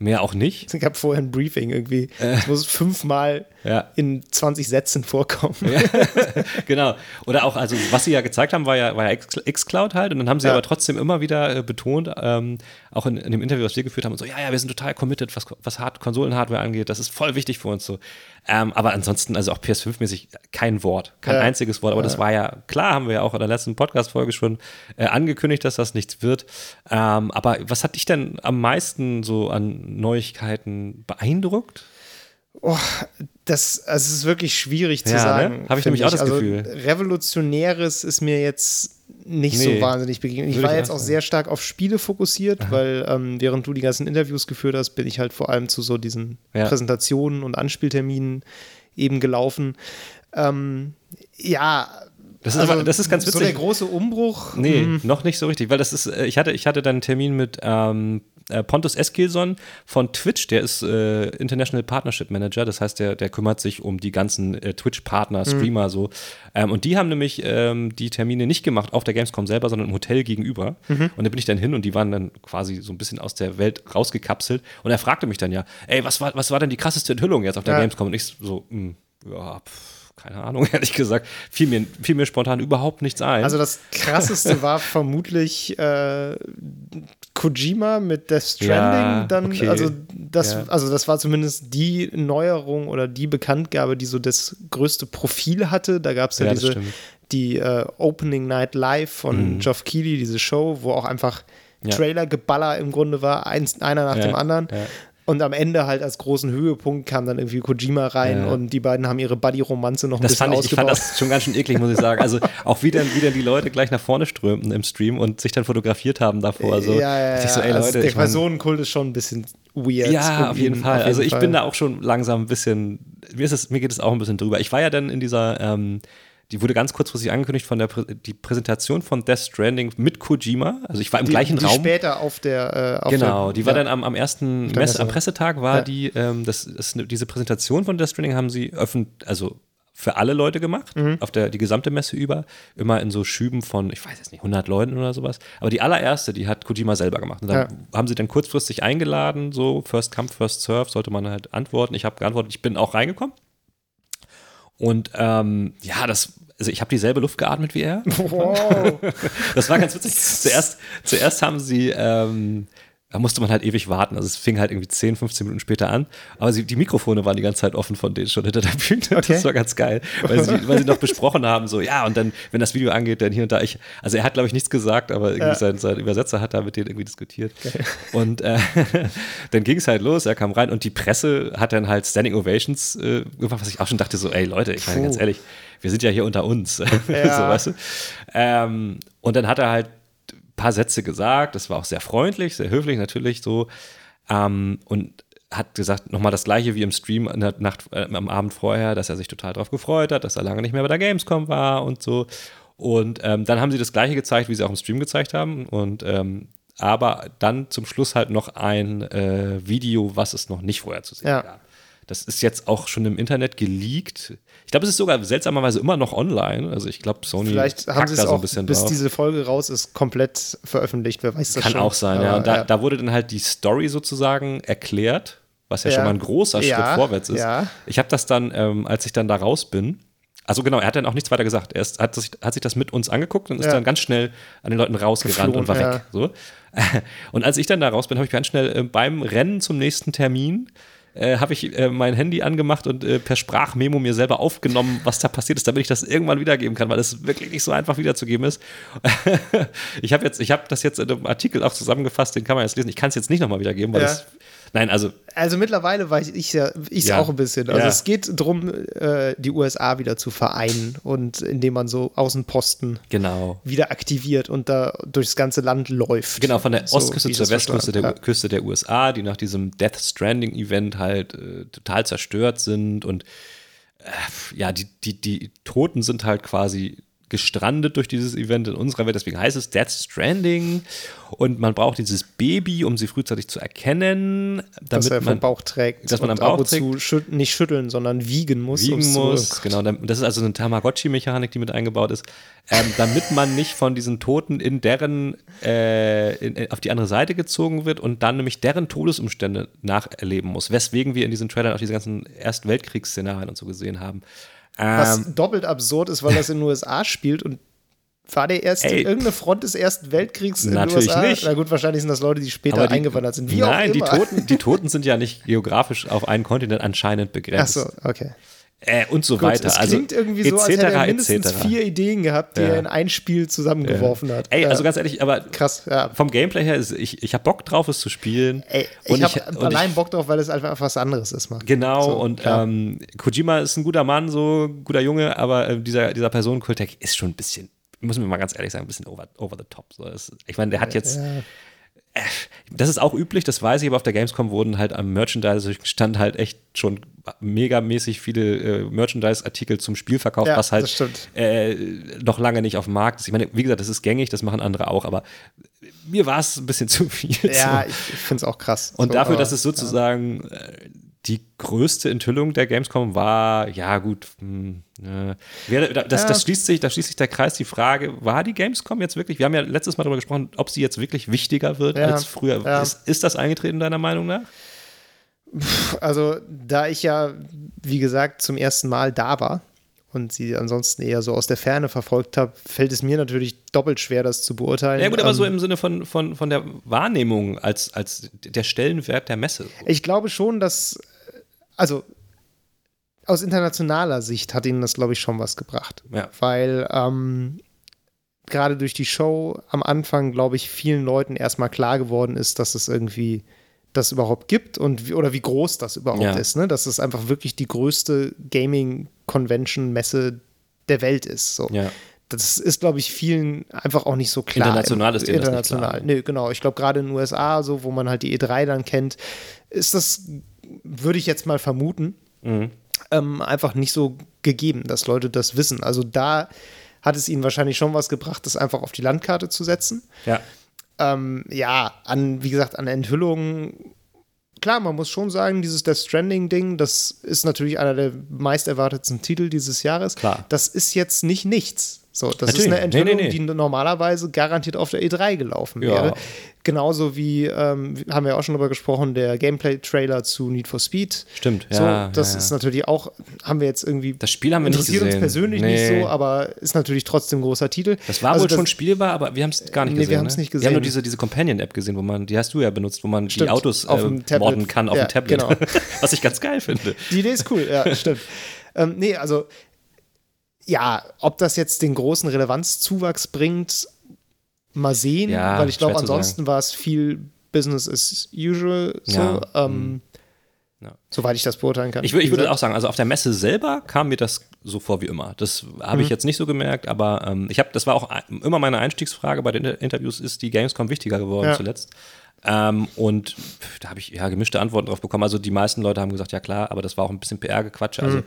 mehr auch nicht. Ich habe vorher ein Briefing irgendwie. Es muss fünfmal Ja. in 20 Sätzen vorkommen. genau. Oder auch, also was sie ja gezeigt haben, war ja, war ja Xcloud halt. Und dann haben sie Ja. aber trotzdem immer wieder äh, betont, ähm, auch in, in dem Interview, was wir geführt haben, so, ja, ja, wir sind total committed, was, was Hard Konsolenhardware angeht. Das ist voll wichtig für uns so. Ähm, aber ansonsten, also auch PS5-mäßig kein Wort, kein Ja. einziges Wort. Aber das war ja klar, haben wir ja auch in der letzten Podcast-Folge schon äh, angekündigt, dass das nichts wird. Ähm, aber was hat dich denn am meisten so an Neuigkeiten beeindruckt? Oh, das, also es ist wirklich schwierig zu Ja, ne? sagen. Hab ich find nämlich auch das also, Gefühl. Revolutionäres ist mir jetzt nicht Nee. so wahnsinnig begegnet. Ich war ich jetzt auch sagen. sehr stark auf Spiele fokussiert, weil ähm, während du die ganzen Interviews geführt hast, bin ich halt vor allem zu so diesen Ja. Präsentationen und Anspielterminen eben gelaufen. Ähm, ja, Das ist aber- das ist ganz So der witzig. große Umbruch. Nee, hm, noch nicht so richtig, weil das ist, äh, ich hatte, ich hatte dann einen Termin mit ähm, äh, Pontus Eskilson von Twitch, der ist äh, International Partnership Manager, das heißt, der, der kümmert sich um die ganzen äh, Twitch-Partner, Streamer so. Ähm, und die haben nämlich ähm, die Termine nicht gemacht auf der Gamescom selber, sondern im Hotel gegenüber. Und da bin ich dann hin und die waren dann quasi so ein bisschen aus der Welt rausgekapselt. Und er fragte mich dann ja, ey, was war, was war denn die krasseste Enthüllung jetzt auf der Ja. Gamescom? Und ich so, hm, ja, pff, keine Ahnung, ehrlich gesagt, fiel mir, fiel mir spontan überhaupt nichts ein. Also das krasseste war vermutlich äh, Kojima mit Death Stranding. Ja, dann, okay. also, das, Ja. also das war zumindest die Neuerung oder die Bekanntgabe, die so das größte Profil hatte. Da gab es ja, Ja, diese die äh, Opening Night Live von Geoff Keighley, diese Show, wo auch einfach Mhm. Trailer-Geballer im Grunde war, eins, einer nach dem anderen. Ja. Und am Ende halt als großen Höhepunkt kam dann irgendwie Kojima rein Ja. und die beiden haben ihre Buddy-Romanze noch ein Das bisschen fand ich, ich fand ausgebaut. das schon ganz schön eklig, muss ich sagen. Also auch wie dann, wie dann die Leute gleich nach vorne strömten im Stream und sich dann fotografiert haben davor. So. ja, ja, ich so, ja. ey also Leute, der ich mein, Personenkult ist schon ein bisschen weird. ja, auf jeden Fall. auf also jeden ich bin da auch schon langsam ein bisschen, mir, ist es, mir geht es auch ein bisschen drüber. Ich war ja dann in dieser, ähm, die wurde ganz kurzfristig angekündigt von der Prä die Präsentation von Death Stranding mit Kojima. Also ich war im die, gleichen die Raum. später auf der äh, auf Genau, der, die war ja. dann am, am ersten Messe. am Pressetag war Ja. die, ähm, das, das, diese Präsentation von Death Stranding haben sie öffentlich, also für alle Leute gemacht, Mhm. auf der, die gesamte Messe über, immer in so Schüben von, ich weiß jetzt nicht, 100 Leuten oder sowas. Aber die allererste, die hat Kojima selber gemacht. Und dann haben sie dann kurzfristig eingeladen, so First Come, First Serve, sollte man halt antworten. Ich habe geantwortet, ich bin auch reingekommen. Und ähm, ja, das, also ich habe dieselbe Luft geatmet wie er. Wow. Das war ganz witzig. Zuerst, zuerst haben sie, ähm, da musste man halt ewig warten. Also es fing halt irgendwie 10, 15 Minuten später an. Aber sie, die Mikrofone waren die ganze Zeit offen von denen schon hinter der Bühne. Okay. Das war ganz geil. Weil sie, weil sie noch besprochen haben, so, ja, und dann, wenn das Video angeht, dann hier und da. Ich, also er hat, glaube ich, nichts gesagt, aber irgendwie Ja. sein, sein Übersetzer hat da mit denen irgendwie diskutiert. Und äh, dann ging es halt los, er kam rein und die Presse hat dann halt Standing Ovations äh, gemacht, was ich auch schon dachte, so, ey Leute, ich meine ganz ehrlich, wir sind ja hier unter uns. so, Ja. weißt du? Ähm, und dann hat er halt ein paar Sätze gesagt, das war auch sehr freundlich, sehr höflich natürlich so. Ähm, und hat gesagt, nochmal das gleiche wie im Stream Nacht, äh, am Abend vorher, dass er sich total drauf gefreut hat, dass er lange nicht mehr bei der Gamescom war und so. Und ähm, dann haben sie das gleiche gezeigt, wie sie auch im Stream gezeigt haben. Und ähm, aber dann zum Schluss halt noch ein äh, Video, was es noch nicht vorher zu sehen Ja. gab. Das ist jetzt auch schon im Internet geleakt. Ich glaube, es ist sogar seltsamerweise immer noch online. Also ich glaube, Sony Vielleicht haben sie es da so auch, ein bisschen bis drauf. diese Folge raus ist, komplett veröffentlicht. Wer weiß das Kann schon. auch sein, ja. Aber, Und da, da wurde dann halt die Story sozusagen erklärt, was ja, Ja. schon mal ein großer Ja, Schritt vorwärts ist. ja. Ich habe das dann, ähm, als ich dann da raus bin, also genau, er hat dann auch nichts weiter gesagt. Er ist, hat, sich, hat sich das mit uns angeguckt und ist Ja. dann ganz schnell an den Leuten rausgerannt und war Geflohen, weg. So. Und als ich dann da raus bin, habe ich ganz schnell äh, beim Rennen zum nächsten Termin äh, habe ich äh, mein Handy angemacht und äh, per Sprachmemo mir selber aufgenommen, was da passiert ist, damit ich das irgendwann wiedergeben kann, weil es wirklich nicht so einfach wiederzugeben ist. ich habe jetzt, ich habe das jetzt in einem Artikel auch zusammengefasst, den kann man jetzt lesen. Ich kann es jetzt nicht nochmal wiedergeben, weil Ja. das, nein, also Also mittlerweile weiß ich ja, ich Ja. auch ein bisschen. Also Ja. es geht darum, äh, die USA wieder zu vereinen und indem man so Außenposten genau. wieder aktiviert und da durchs ganze Land läuft. Genau, von der So, Ostküste ich zur Westküste der, verstanden Küste der USA, die nach diesem Death Stranding-Event halt äh, total zerstört sind und äh, ja, die, die, die Toten sind halt quasi gestrandet durch dieses Event in unserer Welt. Deswegen heißt es Death Stranding und man braucht dieses Baby, um sie frühzeitig zu erkennen, ja. dass damit er vom man Bauch trägt. dass man am Bauch ab und zu schüt nicht schütteln, sondern wiegen muss. wiegen muss. Genau, dann- das ist also eine Tamagotchi-Mechanik, die mit eingebaut ist, ähm, damit man nicht von diesen Toten in deren äh, in, in, auf die andere Seite gezogen wird und dann nämlich deren Todesumstände nacherleben muss. Weswegen wir in diesen Trailern auch diese ganzen Ersten Weltkriegsszenarien und so gesehen haben. Was Ähm, doppelt absurd ist, weil das in den USA spielt und war der erste, Ey. irgendeine Front des Ersten Weltkriegs in den Natürlich USA? nicht. Na gut, wahrscheinlich sind das Leute, die später die- eingewandert sind. Wie nein, auch die immer. Toten, die Toten sind ja nicht geografisch auf einen Kontinent anscheinend Ach begrenzt. so, okay. Äh, und so Gut, weiter. es also, klingt irgendwie so, als hätte er mindestens vier Ideen gehabt, die Ja. er in ein Spiel zusammengeworfen hat. Ey, Ja. also ganz ehrlich, aber krass, ja. vom Gameplay her, ist, ich, ich habe Bock drauf, es zu spielen. Ey, Und ich habe allein Bock drauf, weil es einfach was anderes ist, Mann. Genau, So, und ähm, Kojima ist ein guter Mann, so guter Junge, aber äh, dieser, dieser Personenkult, der ist schon ein bisschen, müssen wir mal ganz ehrlich sagen, ein bisschen over, over the top. So, das, ich meine, der hat jetzt, das ist auch üblich, das weiß ich, aber auf der Gamescom wurden halt am Merchandise-Stand halt echt schon megamäßig viele äh, Merchandise-Artikel zum Spiel verkauft, Ja, was halt äh, noch lange nicht auf dem Markt ist. Ich meine, wie gesagt, das ist gängig, das machen andere auch, aber mir war es ein bisschen zu viel. Ja, so. ich, ich finde es auch krass. Und So, dafür, dass es sozusagen äh, die größte Enthüllung der Gamescom war, ja gut, hm, äh, wer- das, das schließt sich, da schließt sich der Kreis die Frage, war die Gamescom jetzt wirklich, wir haben ja letztes Mal darüber gesprochen, ob sie jetzt wirklich wichtiger wird Ja, als früher. ja. Ist, ist das eingetreten deiner Meinung nach? Also, da ich ja, wie gesagt, zum ersten Mal da war und sie ansonsten eher so aus der Ferne verfolgt habe, fällt es mir natürlich doppelt schwer, das zu beurteilen. Ja gut, aber Ähm, so im Sinne von, von, von der Wahrnehmung als, als der Stellenwert der Messe. Ich glaube schon, dass, also aus internationaler Sicht hat ihnen das, glaube ich, schon was gebracht. Ja. Weil ähm, gerade durch die Show am Anfang, glaube ich, vielen Leuten erstmal klar geworden ist, dass es irgendwie das überhaupt gibt und wie, oder wie groß das überhaupt Ja. ist, ne? Dass es einfach wirklich die größte Gaming-Convention-Messe der Welt ist. So. Ja. Das ist, glaube ich, vielen einfach auch nicht so klar. International ist denen das nicht International. klar. Nee, genau. Ich glaube, gerade in den USA, so, wo man halt die E3 dann kennt, ist das, würde ich jetzt mal vermuten, Mhm. ähm, einfach nicht so gegeben, dass Leute das wissen. Also da hat es ihnen wahrscheinlich schon was gebracht, das einfach auf die Landkarte zu setzen. Ja. Ähm, ja, an, wie gesagt, an Enthüllungen. Klar, man muss schon sagen, dieses Death Stranding-Ding, das ist natürlich einer der meist erwartetsten Titel dieses Jahres. Klar. Das ist jetzt nicht nichts. So, das Natürlich. ist eine Nee, Enthüllung, nee, nee. die normalerweise garantiert auf der E3 gelaufen Ja. wäre. Genauso wie, ähm, haben wir auch schon drüber gesprochen, der Gameplay-Trailer zu Need for Speed. Stimmt, So, ja, das ja, ja. ist natürlich auch, haben wir jetzt irgendwie. Das Spiel haben wir nicht interessiert uns gesehen. persönlich Nee. nicht so, aber ist natürlich trotzdem ein großer Titel. Das war Also wohl schon spielbar, aber wir haben es gar nicht Nee, wir gesehen. haben's ne? nicht Wir haben nur gesehen. diese, diese Companion-App gesehen, wo man, die hast du ja benutzt, wo man die Stimmt, Autos auf äh, dem Tablet. morden kann auf Ja, dem Tablet. genau. Was ich ganz geil finde. Die Idee ist cool, ja, stimmt. Ähm, nee, also, ja, ob das jetzt den großen Relevanzzuwachs bringt, mal sehen, Ja, weil ich glaube, ansonsten war es viel Business as usual, so, Ja, ähm, Ja. soweit ich das beurteilen kann. Ich, ich würde auch sagen, also auf der Messe selber kam mir das so vor wie immer. Das habe Mhm. ich jetzt nicht so gemerkt, aber ähm, ich habe, das war auch immer meine Einstiegsfrage bei den Inter Interviews, ist die Gamescom wichtiger geworden Ja. zuletzt? Ähm, und da habe ich ja gemischte Antworten drauf bekommen. Also die meisten Leute haben gesagt, ja klar, aber das war auch ein bisschen PR-Gequatsche. Mhm.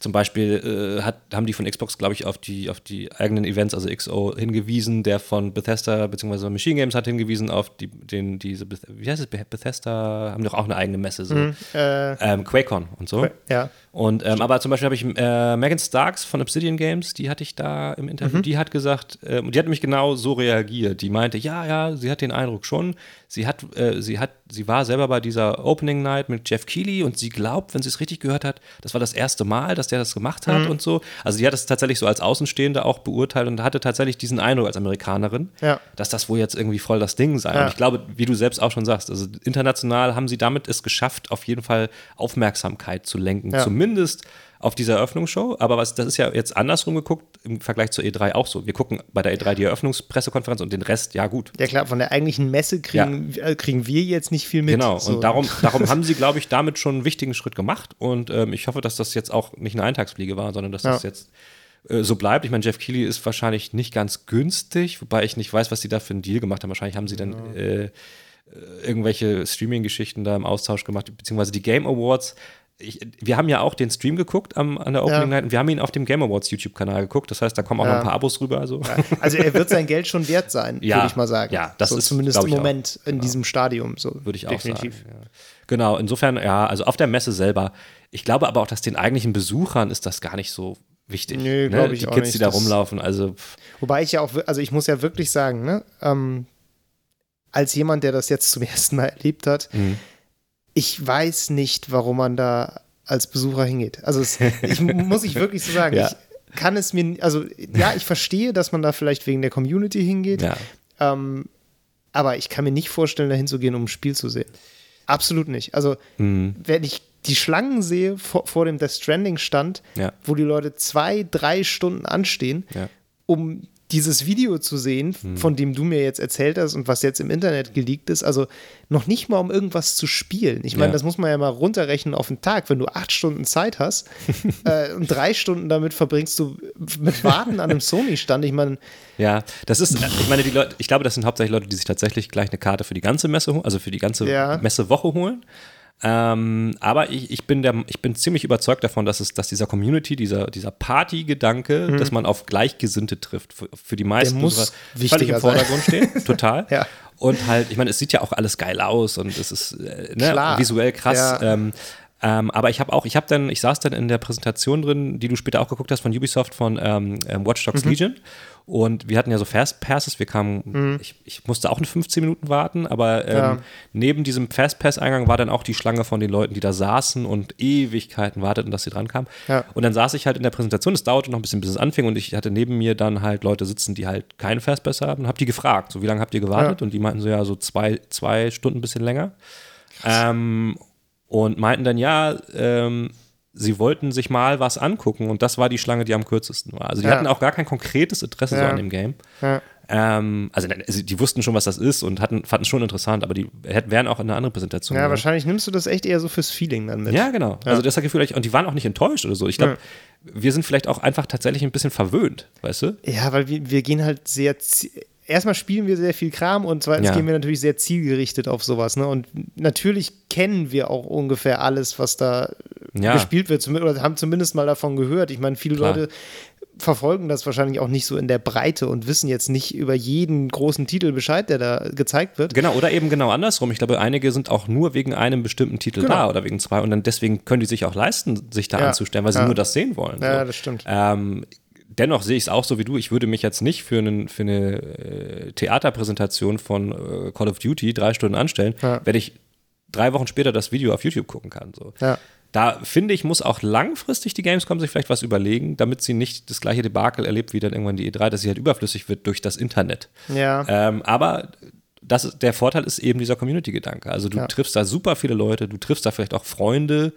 Zum Beispiel äh, hat, haben die von Xbox, glaube ich, auf die, auf die eigenen Events, also XO, hingewiesen. Der von Bethesda bzw. Machine Games hat hingewiesen auf die, den, diese, wie heißt es, Bethesda, haben doch auch eine eigene Messe, so. Mhm, äh, ähm, QuakeCon und so. Ja. Und, ähm, aber zum Beispiel habe ich äh, Megan Starks von Obsidian Games, die hatte ich da im Interview, mhm. die hat gesagt, äh, die hat nämlich genau so reagiert. Die meinte, ja, ja, sie hat den Eindruck schon, sie hat, äh, sie hat, sie war selber bei dieser Opening Night mit Jeff Keighley und sie glaubt, wenn sie es richtig gehört hat, das war das erste Mal, dass der das gemacht hat mhm. und so. Also die hat es tatsächlich so als Außenstehende auch beurteilt und hatte tatsächlich diesen Eindruck als Amerikanerin, ja. dass das wohl jetzt irgendwie voll das Ding sei. Ja. Und ich glaube, wie du selbst auch schon sagst, also international haben sie damit es geschafft, auf jeden Fall Aufmerksamkeit zu lenken. Ja. Zumindest auf dieser Eröffnungsshow. Aber was, das ist ja jetzt andersrum geguckt im Vergleich zur E3 auch so. Wir gucken bei der E3 die Eröffnungspressekonferenz und den Rest, ja gut. Ja klar, von der eigentlichen Messe kriegen, ja. Äh, kriegen wir jetzt nicht viel mit. Genau, so. und darum, darum haben sie, glaube ich, damit schon einen wichtigen Schritt gemacht. Und ähm, ich hoffe, dass das jetzt auch nicht eine Eintagsfliege war, sondern dass ja. das jetzt äh, so bleibt. Ich meine, Jeff Keighley ist wahrscheinlich nicht ganz günstig, wobei ich nicht weiß, was sie da für einen Deal gemacht haben. Wahrscheinlich haben sie dann ja. äh, äh irgendwelche Streaming-Geschichten da im Austausch gemacht, beziehungsweise die Game Awards ich, wir haben ja auch den Stream geguckt am, an der Opening ja. Night und wir haben ihn auf dem Game Awards YouTube-Kanal geguckt. Das heißt, da kommen auch ja. noch ein paar Abos rüber. Also, ja. also er wird sein Geld schon wert sein, würde ich mal sagen. Ja, das so ist zumindest im Moment auch. in genau. diesem Stadium. So würde ich definitiv. auch sagen. Genau, insofern, ja, also auf der Messe selber. Ich glaube aber auch, dass den eigentlichen Besuchern ist das gar nicht so wichtig. Nee, ne? glaube ich Die auch Kids, nicht. die da rumlaufen, also. Wobei ich ja auch, also ich muss ja wirklich sagen, ne, ähm, als jemand, der das jetzt zum ersten Mal erlebt hat, mhm. Ich weiß nicht, warum man da als Besucher hingeht. Also es, ich muss ich wirklich so sagen, ja. ich kann es mir, also ja, ich verstehe, dass man da vielleicht wegen der Community hingeht, ja. ähm, aber ich kann mir nicht vorstellen, da hinzugehen, um ein Spiel zu sehen. Absolut nicht. Also mhm. wenn ich die Schlangen sehe vor, vor dem Death Stranding Stand, ja. wo die Leute zwei, drei Stunden anstehen, um dieses Video zu sehen, hm. von dem du mir jetzt erzählt hast und was jetzt im Internet geleakt ist, also noch nicht mal um irgendwas zu spielen. Ich meine, ja. das muss man ja mal runterrechnen auf den Tag. Wenn du acht Stunden Zeit hast äh, und drei Stunden damit verbringst du mit Warten an einem Sony-Stand, ich meine. Ja, das ist, ich meine, die Leute, ich glaube, das sind hauptsächlich Leute, die sich tatsächlich gleich eine Karte für die ganze Messe, also für die ganze ja. Messewoche holen. Ähm, aber ich, ich, bin der, ich bin ziemlich überzeugt davon, dass, es, dass dieser Community, dieser, dieser Party-Gedanke, mhm. dass man auf Gleichgesinnte trifft, für, für die meisten der muss völlig im Vordergrund stehen. Total. ja. Und halt, ich meine, es sieht ja auch alles geil aus und es ist äh, ne, visuell krass. Ja. Ähm, ähm, aber ich habe auch, ich habe dann, ich saß dann in der Präsentation drin, die du später auch geguckt hast von Ubisoft von ähm, ähm Watch Dogs mhm. Legion. Und wir hatten ja so Fast Passes, wir kamen, mhm. ich, ich, musste auch in 15 Minuten warten, aber ähm, ja. neben diesem Fast Pass-Eingang war dann auch die Schlange von den Leuten, die da saßen und Ewigkeiten warteten, dass sie dran kamen. Ja. Und dann saß ich halt in der Präsentation, es dauerte noch ein bisschen, bis es anfing und ich hatte neben mir dann halt Leute sitzen, die halt keine Fast Pass haben und habe die gefragt, so wie lange habt ihr gewartet? Ja. Und die meinten so, ja, so zwei, zwei Stunden, ein bisschen länger. Ähm, und meinten dann, ja, ähm, sie wollten sich mal was angucken und das war die Schlange, die am kürzesten war. Also die ja. hatten auch gar kein konkretes Interesse ja. so an dem Game. Ja. Ähm, also, also, die wussten schon, was das ist und hatten, fanden es schon interessant, aber die hätten, wären auch in eine andere Präsentation. Ja, gegangen. wahrscheinlich nimmst du das echt eher so fürs Feeling dann mit. Ja, genau. Also das Gefühl, und die waren auch nicht enttäuscht oder so. Ich glaube, wir sind vielleicht auch einfach tatsächlich ein bisschen verwöhnt, weißt du? Ja, weil wir, wir gehen halt sehr erstmal spielen wir sehr viel Kram und zweitens ja. gehen wir natürlich sehr zielgerichtet auf sowas. Ne? Und natürlich kennen wir auch ungefähr alles, was da ja. gespielt wird, oder haben zumindest mal davon gehört. Ich meine, viele Klar. Leute verfolgen das wahrscheinlich auch nicht so in der Breite und wissen jetzt nicht über jeden großen Titel Bescheid, der da gezeigt wird. Genau, oder eben genau andersrum. Ich glaube, einige sind auch nur wegen einem bestimmten Titel genau. da oder wegen zwei und dann deswegen können die sich auch leisten, sich da ja. anzustellen, weil sie ja. nur das sehen wollen. Ja, das stimmt. Ähm, dennoch sehe ich es auch so wie du. Ich würde mich jetzt nicht für, einen, für eine äh, Theaterpräsentation von äh, Call of Duty drei Stunden anstellen, ja. wenn ich drei Wochen später das Video auf YouTube gucken kann. So. Ja. Da finde ich, muss auch langfristig die Gamescom sich vielleicht was überlegen, damit sie nicht das gleiche Debakel erlebt wie dann irgendwann die E3, dass sie halt überflüssig wird durch das Internet. Ja. Ähm, aber das, der Vorteil ist eben dieser Community-Gedanke. Also du ja. triffst da super viele Leute, du triffst da vielleicht auch Freunde,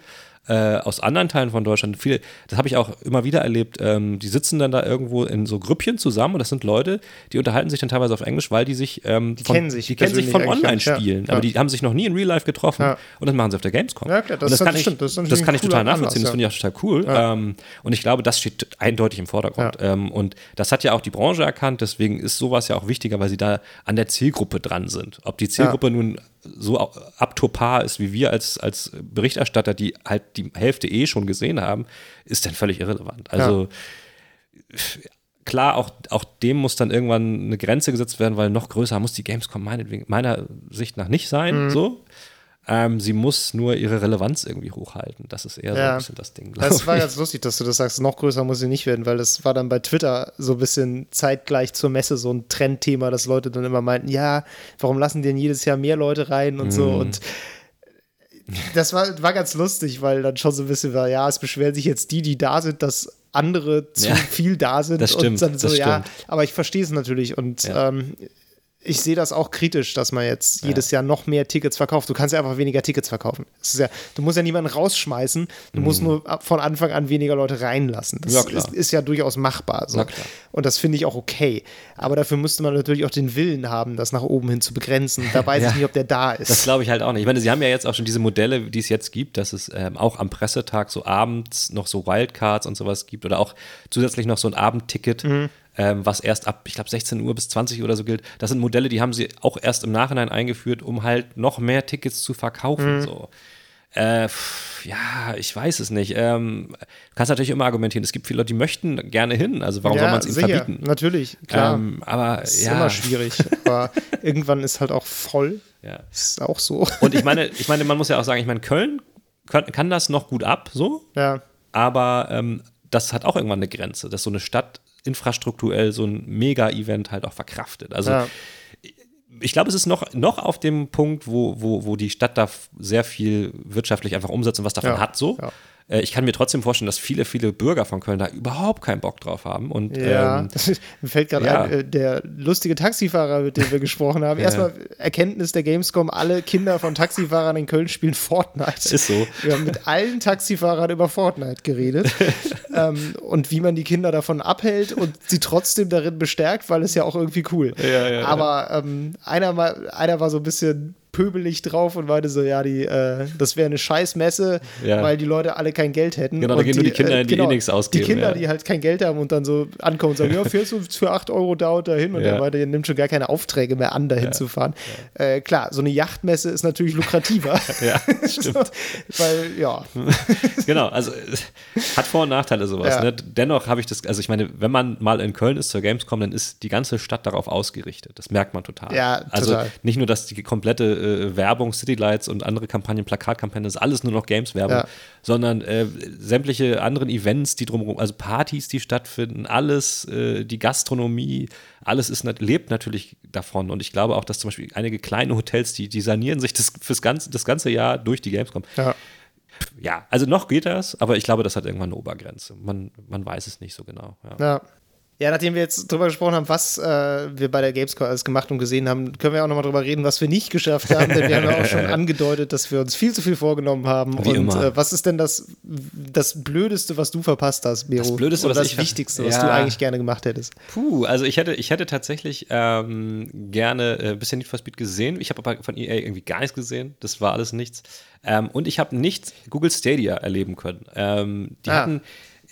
äh, aus anderen Teilen von Deutschland, viele, das habe ich auch immer wieder erlebt, ähm, die sitzen dann da irgendwo in so Grüppchen zusammen und das sind Leute, die unterhalten sich dann teilweise auf Englisch, weil die sich, ähm, die von, kennen sich, die kennen sich von Online-Spielen, ja, aber die haben sich noch nie in Real Life getroffen ja. und das machen sie auf der Gamescom. Ja, klar, das, das, kann, ich, stimmt, das, das kann ich total nachvollziehen, Anlass, das finde ich auch total cool. Ähm, und ich glaube, das steht eindeutig im Vordergrund. Ähm, und das hat ja auch die Branche erkannt, deswegen ist sowas ja auch wichtiger, weil sie da an der Zielgruppe dran sind. Ob die Zielgruppe nun so up to par ist wie wir als, als Berichterstatter, die halt die Hälfte eh schon gesehen haben, ist dann völlig irrelevant. Also ja. klar, auch, auch dem muss dann irgendwann eine Grenze gesetzt werden, weil noch größer muss die Gamescom meinetwegen, meiner Sicht nach nicht sein. Mhm. So. Ähm, sie muss nur ihre Relevanz irgendwie hochhalten. Das ist eher ja. so ein bisschen das Ding. Das war ganz lustig, dass du das sagst. Noch größer muss sie nicht werden, weil das war dann bei Twitter so ein bisschen zeitgleich zur Messe so ein Trendthema, dass Leute dann immer meinten, ja, warum lassen denn jedes Jahr mehr Leute rein und mm. so. Mhm. Und das war, war ganz lustig, weil dann schon so ein bisschen war, ja, es beschweren sich jetzt die, die da sind, dass andere zu ja, viel da sind. Das stimmt, und dann so, ja, stimmt. aber ich verstehe es natürlich und ja. ähm, ich sehe das auch kritisch, dass man jetzt ja. jedes Jahr noch mehr Tickets verkauft. Du kannst ja einfach weniger Tickets verkaufen. Ja, du musst ja niemanden rausschmeißen, du mhm. musst nur von Anfang an weniger Leute reinlassen. Das ja, ist, ist, ja durchaus machbar. So. Und das finde ich auch okay. Aber dafür müsste man natürlich auch den Willen haben, das nach oben hin zu begrenzen. Da weiß ich nicht, ob der da ist. Das glaube ich halt auch nicht. Ich meine, sie haben ja jetzt auch schon diese Modelle, die es jetzt gibt, dass es ähm, auch am Pressetag so abends noch so Wildcards und sowas gibt oder auch zusätzlich noch so ein Abendticket. Mhm ähm, was erst ab, ich glaube, 16 Uhr bis 20 Uhr oder so gilt. Das sind Modelle, die haben sie auch erst im Nachhinein eingeführt, um halt noch mehr Tickets zu verkaufen. Mhm. So. Äh, ja, ich weiß es nicht. Ähm, du kannst natürlich immer argumentieren. Es gibt viele Leute, die möchten gerne hin. Also warum ja, soll man es ihnen sicher, verbieten? Natürlich, klar. Ähm, aber das ist ja. immer schwierig. aber irgendwann ist halt auch voll. Ja. Ist auch so. Und ich meine, ich meine, man muss ja auch sagen, ich meine, Köln kann, kann das noch gut ab, so. Ja. Aber ähm, das hat auch irgendwann eine Grenze, dass so eine Stadt infrastrukturell so ein Mega-Event halt auch verkraftet. Also ja. ich glaube, es ist noch, noch auf dem Punkt, wo, wo, wo die Stadt da sehr viel wirtschaftlich einfach umsetzt und was davon ja. hat so. Ja. Äh, ich kann mir trotzdem vorstellen, dass viele, viele Bürger von Köln da überhaupt keinen Bock drauf haben. Und, ja, ähm, mir fällt gerade ja. ein, äh, der lustige Taxifahrer, mit dem wir gesprochen haben. Erstmal Erkenntnis der Gamescom, alle Kinder von Taxifahrern in Köln spielen Fortnite. Ist so. Wir haben mit allen Taxifahrern über Fortnite geredet ähm, und wie man die Kinder davon abhält und sie trotzdem darin bestärkt, weil es ja auch irgendwie cool. Ja, ja, Aber ähm, einer, einer war so ein bisschen pöbelig drauf und meinte so, ja, die, äh, das wäre eine Scheißmesse, ja. weil die Leute alle kein Geld hätten. Genau, da gehen nur die Kinder, äh, die eh genau, eh nichts ausgeben. Die Kinder, ja. die halt kein Geld haben und dann so ankommen und sagen, ja, fährst du für 8 Euro dauert dahin und ja. der meinte, der nimmt schon gar keine Aufträge mehr an, dahin zu fahren. Äh, klar, so eine Yachtmesse ist natürlich lukrativer. ja, stimmt. so, weil, ja. genau, also hat Vor- und Nachteile sowas. Ne? Dennoch habe ich das, also ich meine, wenn man mal in Köln ist zur Gamescom, dann ist die ganze Stadt darauf ausgerichtet. Das merkt man total. Ja, total. Also nicht nur, dass die komplette äh, Werbung, Citylights und andere Kampagnen, Plakatkampagnen, das ist alles nur noch Games-Werbung, ja. sondern äh, sämtliche anderen Events, die drumherum, also Partys, die stattfinden, alles, äh, die Gastronomie, alles ist, lebt natürlich davon. Und ich glaube auch, dass zum Beispiel einige kleine Hotels, die, die sanieren sich das, fürs ganze, das ganze Jahr durch die Gamescom. Ja. Ja, also noch geht das, aber ich glaube, das hat irgendwann eine Obergrenze. Man, man weiß es nicht so genau. ja. ja. Ja, nachdem wir jetzt drüber gesprochen haben, was äh, wir bei der Gamescom alles gemacht und gesehen haben, können wir auch nochmal drüber reden, was wir nicht geschafft haben, denn wir haben ja auch schon angedeutet, dass wir uns viel zu viel vorgenommen haben. Wie und äh, was ist denn das, das Blödeste, was du verpasst hast, Miro? Das Blödeste, Oder was das Wichtigste, was ja. du eigentlich gerne gemacht hättest? Puh, also ich hätte, ich hätte tatsächlich ähm, gerne äh, ein bisschen Need for Speed gesehen. Ich habe aber von EA irgendwie gar nichts gesehen. Das war alles nichts. Ähm, und ich habe nicht Google Stadia erleben können. Ähm, die ah. hatten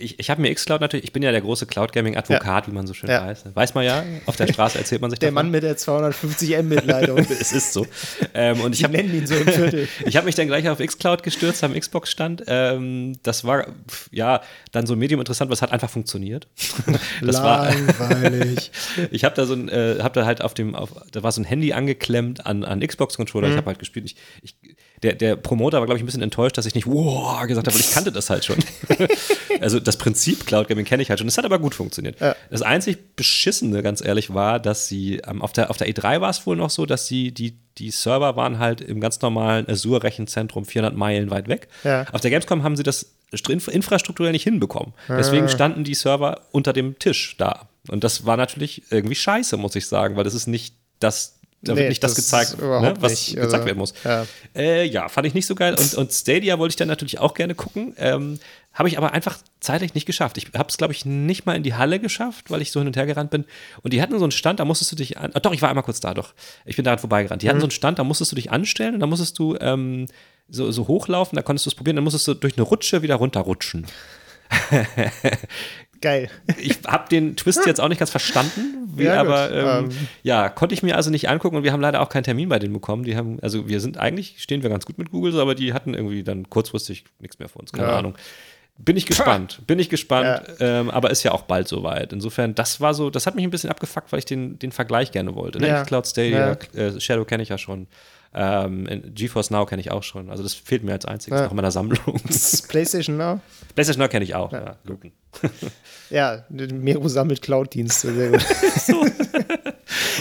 ich, ich habe mir Xcloud natürlich, ich bin ja der große Cloud Gaming Advokat, ja. wie man so schön ja. weiß. Weiß man ja, auf der Straße erzählt man sich Der davon. Mann mit der 250 Mbit-Leitung. es ist so. Ähm, und ich hab, nennen ihn so im Viertel. ich habe mich dann gleich auf Xcloud gestürzt am Xbox-Stand. Ähm, das war ja dann so ein Medium interessant, was hat einfach funktioniert. das Langweilig. War, ich habe da so ein, äh, habe da halt auf dem, auf, da war so ein Handy angeklemmt an, an Xbox-Controller. Mhm. Ich habe halt gespielt. Ich, ich der, der Promoter war, glaube ich, ein bisschen enttäuscht, dass ich nicht wow gesagt habe, weil ich kannte das halt schon. also das Prinzip Cloud Gaming kenne ich halt schon. Das hat aber gut funktioniert. Ja. Das einzig Beschissene, ganz ehrlich, war, dass sie ähm, auf, der, auf der E3 war es wohl noch so, dass sie die, die Server waren halt im ganz normalen Azure-Rechenzentrum 400 Meilen weit weg. Ja. Auf der Gamescom haben sie das infrastrukturell nicht hinbekommen. Deswegen standen die Server unter dem Tisch da. Und das war natürlich irgendwie scheiße, muss ich sagen, weil das ist nicht das da nee, wird nicht das, das gezeigt, ne, was nicht. gezeigt also, werden muss. Ja. Äh, ja. fand ich nicht so geil. Und, und Stadia wollte ich dann natürlich auch gerne gucken. Ähm, habe ich aber einfach zeitlich nicht geschafft. Ich habe es, glaube ich, nicht mal in die Halle geschafft, weil ich so hin und her gerannt bin. Und die hatten so einen Stand, da musstest du dich an. Oh, doch, ich war einmal kurz da, doch. Ich bin daran vorbeigerannt. Die hatten mhm. so einen Stand, da musstest du dich anstellen und da musstest du ähm, so, so hochlaufen, da konntest du es probieren, dann musstest du durch eine Rutsche wieder runterrutschen. Geil. Ich habe den Twist jetzt auch nicht ganz verstanden, wie, Ja, aber ähm, Ähm. ja, konnte ich mir also nicht angucken und wir haben leider auch keinen Termin bei denen bekommen. Die haben, also wir sind eigentlich, stehen wir ganz gut mit Google, so, aber die hatten irgendwie dann kurzfristig nichts mehr für uns, keine Ja. Ahnung. Bin ich gespannt, bin ich gespannt, ähm, aber ist ja auch bald soweit. Insofern, das war so, das hat mich ein bisschen abgefuckt, weil ich den, den Vergleich gerne wollte. Ne? Ja. Cloud Stadia, äh, Shadow kenne ich ja schon. Ähm, GeForce Now kenne ich auch schon. Also das fehlt mir als einziges Ja. noch in meiner Sammlung. PlayStation Now. PlayStation Now kenne ich auch. Ja. Luken. Ja, Mero sammelt Cloud-Dienste. Sehr gut.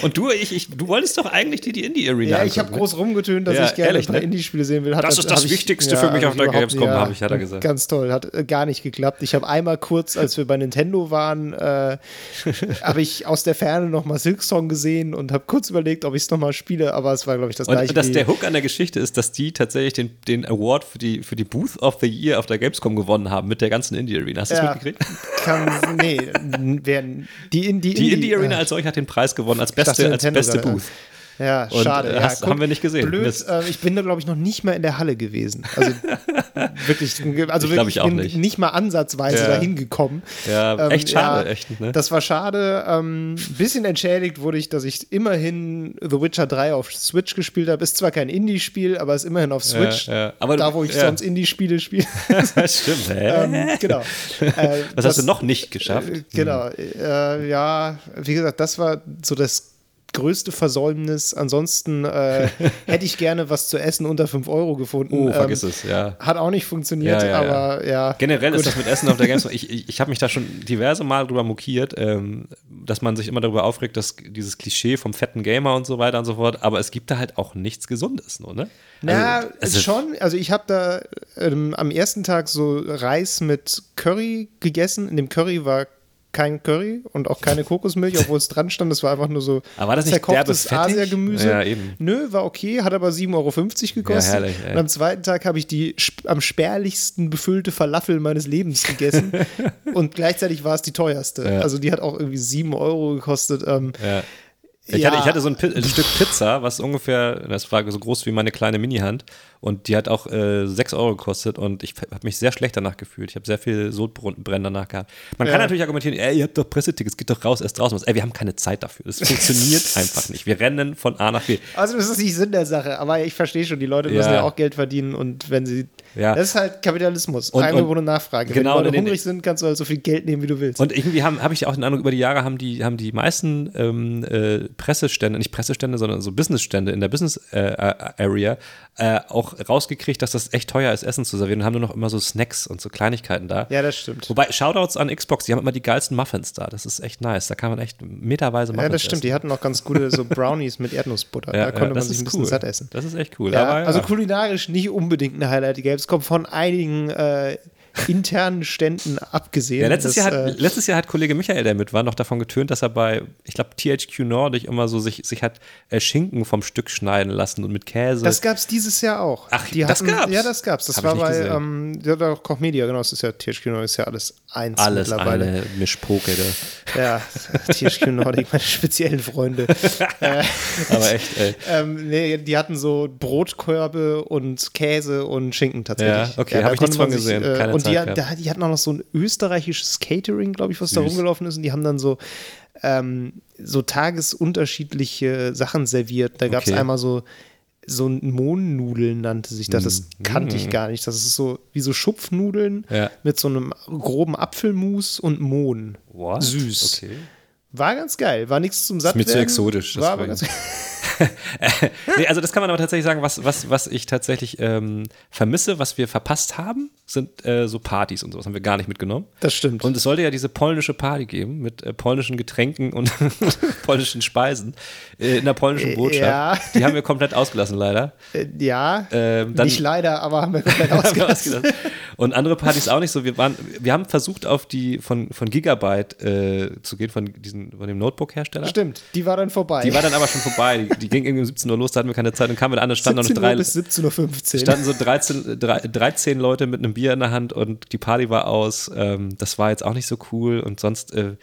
Und du, ich, ich, du wolltest doch eigentlich die, die Indie Arena Ja, ich habe groß rumgetönt, dass Ja, ich gerne ehrlich, ne? Indie-Spiele sehen will. Hat Das ist das ich- Wichtigste für mich auf der Gamescom, nicht, hab ich- hat er gesagt. Ganz toll, hat äh, gar nicht geklappt. Ich habe einmal kurz, als wir bei Nintendo waren, äh, habe ich aus der Ferne noch mal Silksong gesehen und habe kurz überlegt, ob ich es noch mal spiele, aber es war, glaube ich, das gleiche. Und dass der Hook an der Geschichte ist, dass die tatsächlich den, den Award für die, für die Booth of the Year auf der Gamescom gewonnen haben mit der ganzen Indie Arena. Hast du das Ja. mitgekriegt? kann, nee, n- wer, die, in, die, Die Indie Arena äh, als solch hat den Preis gewonnen als dachte, beste, als Nintendo beste Booth. Ja, Und, schade. äh, ja, hast- haben wir nicht gesehen. Blöd, äh, ich bin da, glaube ich, noch nicht mal in der Halle gewesen. Also wirklich, also Ich wirklich ich bin nicht. nicht mal ansatzweise Ja. dahin gekommen. Ja, Ähm, echt schade, ja, echt, ne? Das war schade. Ein ähm, bisschen entschädigt wurde ich, dass ich immerhin The Witcher 3 auf Switch gespielt habe. Ist zwar kein Indie-Spiel, aber ist immerhin auf Switch. Ja. Aber da, wo ich sonst Indie-Spiele spiele. Stimmt, hä? ähm, genau. Äh, Was hast du noch nicht geschafft? äh, Genau, äh, ja, wie gesagt, das war so das größte Versäumnis. Ansonsten äh, hätte ich gerne was zu essen unter 5 Euro gefunden. Oh, vergiss Ähm, es, ja. Hat auch nicht funktioniert, Ja, ja, aber ja. Generell gut. ist das mit Essen auf der Gamescom. Ich, ich, ich habe mich da schon diverse Mal drüber mokiert, ähm, dass man sich immer darüber aufregt, dass dieses Klischee vom fetten Gamer und so weiter und so fort, aber es gibt da halt auch nichts Gesundes, nur, ne? Na, Also, es ist- schon. Also ich habe da ähm, am ersten Tag so Reis mit Curry gegessen. In dem Curry war kein Curry und auch keine Kokosmilch, obwohl es dran stand. Das war einfach nur so Aber war das nicht zerkochtes? Asiagemüse. Ja, eben. Nö, war okay, hat aber 7,50 Euro gekostet. Ja, herrlich, und am zweiten Tag habe ich die sp- am spärlichsten befüllte Falafel meines Lebens gegessen. und gleichzeitig war es die teuerste. Ja. Also die hat auch irgendwie 7 Euro gekostet. Ähm, Ja. Ich, Ja. hatte, ich hatte so ein, Pi ein Stück Pizza, was ungefähr, das war so groß wie meine kleine Minihand und die hat auch äh, 6 Euro gekostet und ich habe mich sehr schlecht danach gefühlt. Ich habe sehr viel Sodbrennen danach gehabt. Man kann Ja. natürlich argumentieren, ey, ihr habt doch Pressetickets, geht doch raus, erst draußen was. Ey, wir haben keine Zeit dafür. Das funktioniert einfach nicht. Wir rennen von A nach B. Also das ist nicht Sinn der Sache, aber ich verstehe schon, die Leute Ja. müssen ja auch Geld verdienen und wenn sie Ja. das ist halt Kapitalismus, Und- Angebot und- und Nachfrage. genau, wenn Leute in- hungrig sind, kannst du halt so viel Geld nehmen, wie du willst. Und irgendwie habe hab ich auch den Eindruck, über die Jahre haben die, haben die meisten ähm, äh, Pressestände, nicht Pressestände, sondern so Businessstände in der Business-Area äh, auch rausgekriegt, dass das echt teuer ist, Essen zu servieren und haben nur noch immer so Snacks und so Kleinigkeiten da. ja, das stimmt. Wobei, Shoutouts an Xbox, die haben immer die geilsten Muffins da. Das ist echt nice. Da kann man echt meterweise Muffins Ja, das stimmt. essen. Die hatten auch ganz gute so Brownies mit Erdnussbutter. Ja, da konnte ja, man das sich ein bisschen cool. satt essen. Das ist echt cool. Ja, Aber. Also kulinarisch nicht unbedingt eine Highlight. Die Gamescom von einigen äh, internen Ständen abgesehen. Ja, letztes, Das, Jahr hat, äh, letztes Jahr hat Kollege Michael, der mit war, noch davon getönt, dass er bei, ich glaube, THQ Nordic immer so sich, sich hat äh, Schinken vom Stück schneiden lassen und mit Käse. Das gab es dieses Jahr auch. Ach, das gab's? Ja, das gab's. Das Hab war bei gesehen. ähm, ja, da Koch Media, genau. Das ist ja THQ Nordic, ist ja alles eins alles mittlerweile. eine Mischpoke. Ja, THQ Nordic, meine speziellen Freunde. Aber echt, ey. ähm, nee, die hatten so Brotkörbe und Käse und Schinken tatsächlich. Ja, okay, da hab ich nichts von man sich, gesehen, Äh, und die, da, die hatten auch noch so ein österreichisches Catering, glaube ich, was da Süß. rumgelaufen ist. Und die haben dann so, ähm, so tagesunterschiedliche Sachen serviert. Da gab es Okay. einmal so so Mohnnudeln nannte sich das. Das kannte ich gar nicht. Das ist so wie so Schupfnudeln. Ja. mit so einem groben Apfelmus und Mohn. What? Süß. Okay. War ganz geil. War nichts zum Satt mir zu exotisch, War aber ganz nee, also das kann man aber tatsächlich sagen, was, was, was ich tatsächlich ähm, vermisse, was wir verpasst haben, sind äh, so Partys und sowas. Haben wir gar nicht mitgenommen. Das stimmt. Und es sollte ja diese polnische Party geben mit äh, polnischen Getränken und polnischen Speisen äh, in der polnischen Äh, Botschaft. ja. Die haben wir komplett ausgelassen, leider. Äh, ja, Ähm, dann- nicht leider, aber haben wir komplett ausgelassen. ausgelassen. Und andere Partys auch nicht so. Wir, waren, wir haben versucht, auf die von, von Gigabyte äh, zu gehen, von, diesen, von dem Notebook-Hersteller. Stimmt, die war dann vorbei. Die war dann aber schon vorbei. Die, die ging irgendwie um 17 Uhr los, da hatten wir keine Zeit. Dann kamen wir an, da standen noch 17 drei, Uhr bis 17.15 Uhr. standen so 13, drei- 13 Leute mit einem Bier in der Hand und die Party war aus. Ähm, das war jetzt auch nicht so cool. Und sonst, äh,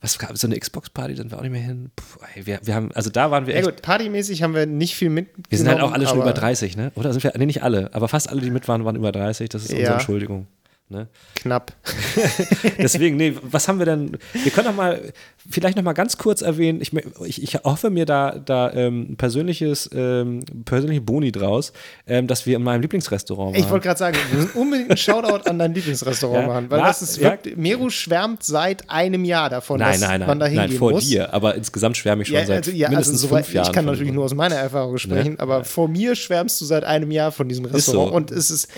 was gab so eine Xbox-Party, dann wir auch nicht mehr hin. Puh, ey, wir, wir haben, also da waren wir Ja echt. gut, partymäßig haben wir nicht viel mitgenommen. wir sind halt auch alle schon über 30, ne? Oder sind wir, nee, nicht alle, aber fast alle, die mit waren, waren über 30. Das ist unsere Ja. Entschuldigung. Ne? Knapp. Deswegen, nee, was haben wir denn? Wir können doch mal, vielleicht noch mal ganz kurz erwähnen, ich, ich, ich hoffe mir da, da ähm, persönliches, ähm, persönliche Boni draus, ähm, dass wir in meinem Lieblingsrestaurant waren. Ich wollte gerade sagen, wir müssen unbedingt einen Shoutout an dein Lieblingsrestaurant Ja. machen, weil Na, das ist ja. wirklich, Meru schwärmt seit einem Jahr davon, Nein, dass nein, man da nein, hingehen nein, vor muss. dir, aber insgesamt schwärme ich schon Ja, seit also, ja, also mindestens soweit, fünf Jahren. ich kann natürlich nur aus meiner Erfahrung sprechen, Ne? aber Ja. vor mir schwärmst du seit einem Jahr von diesem so. Restaurant und es ist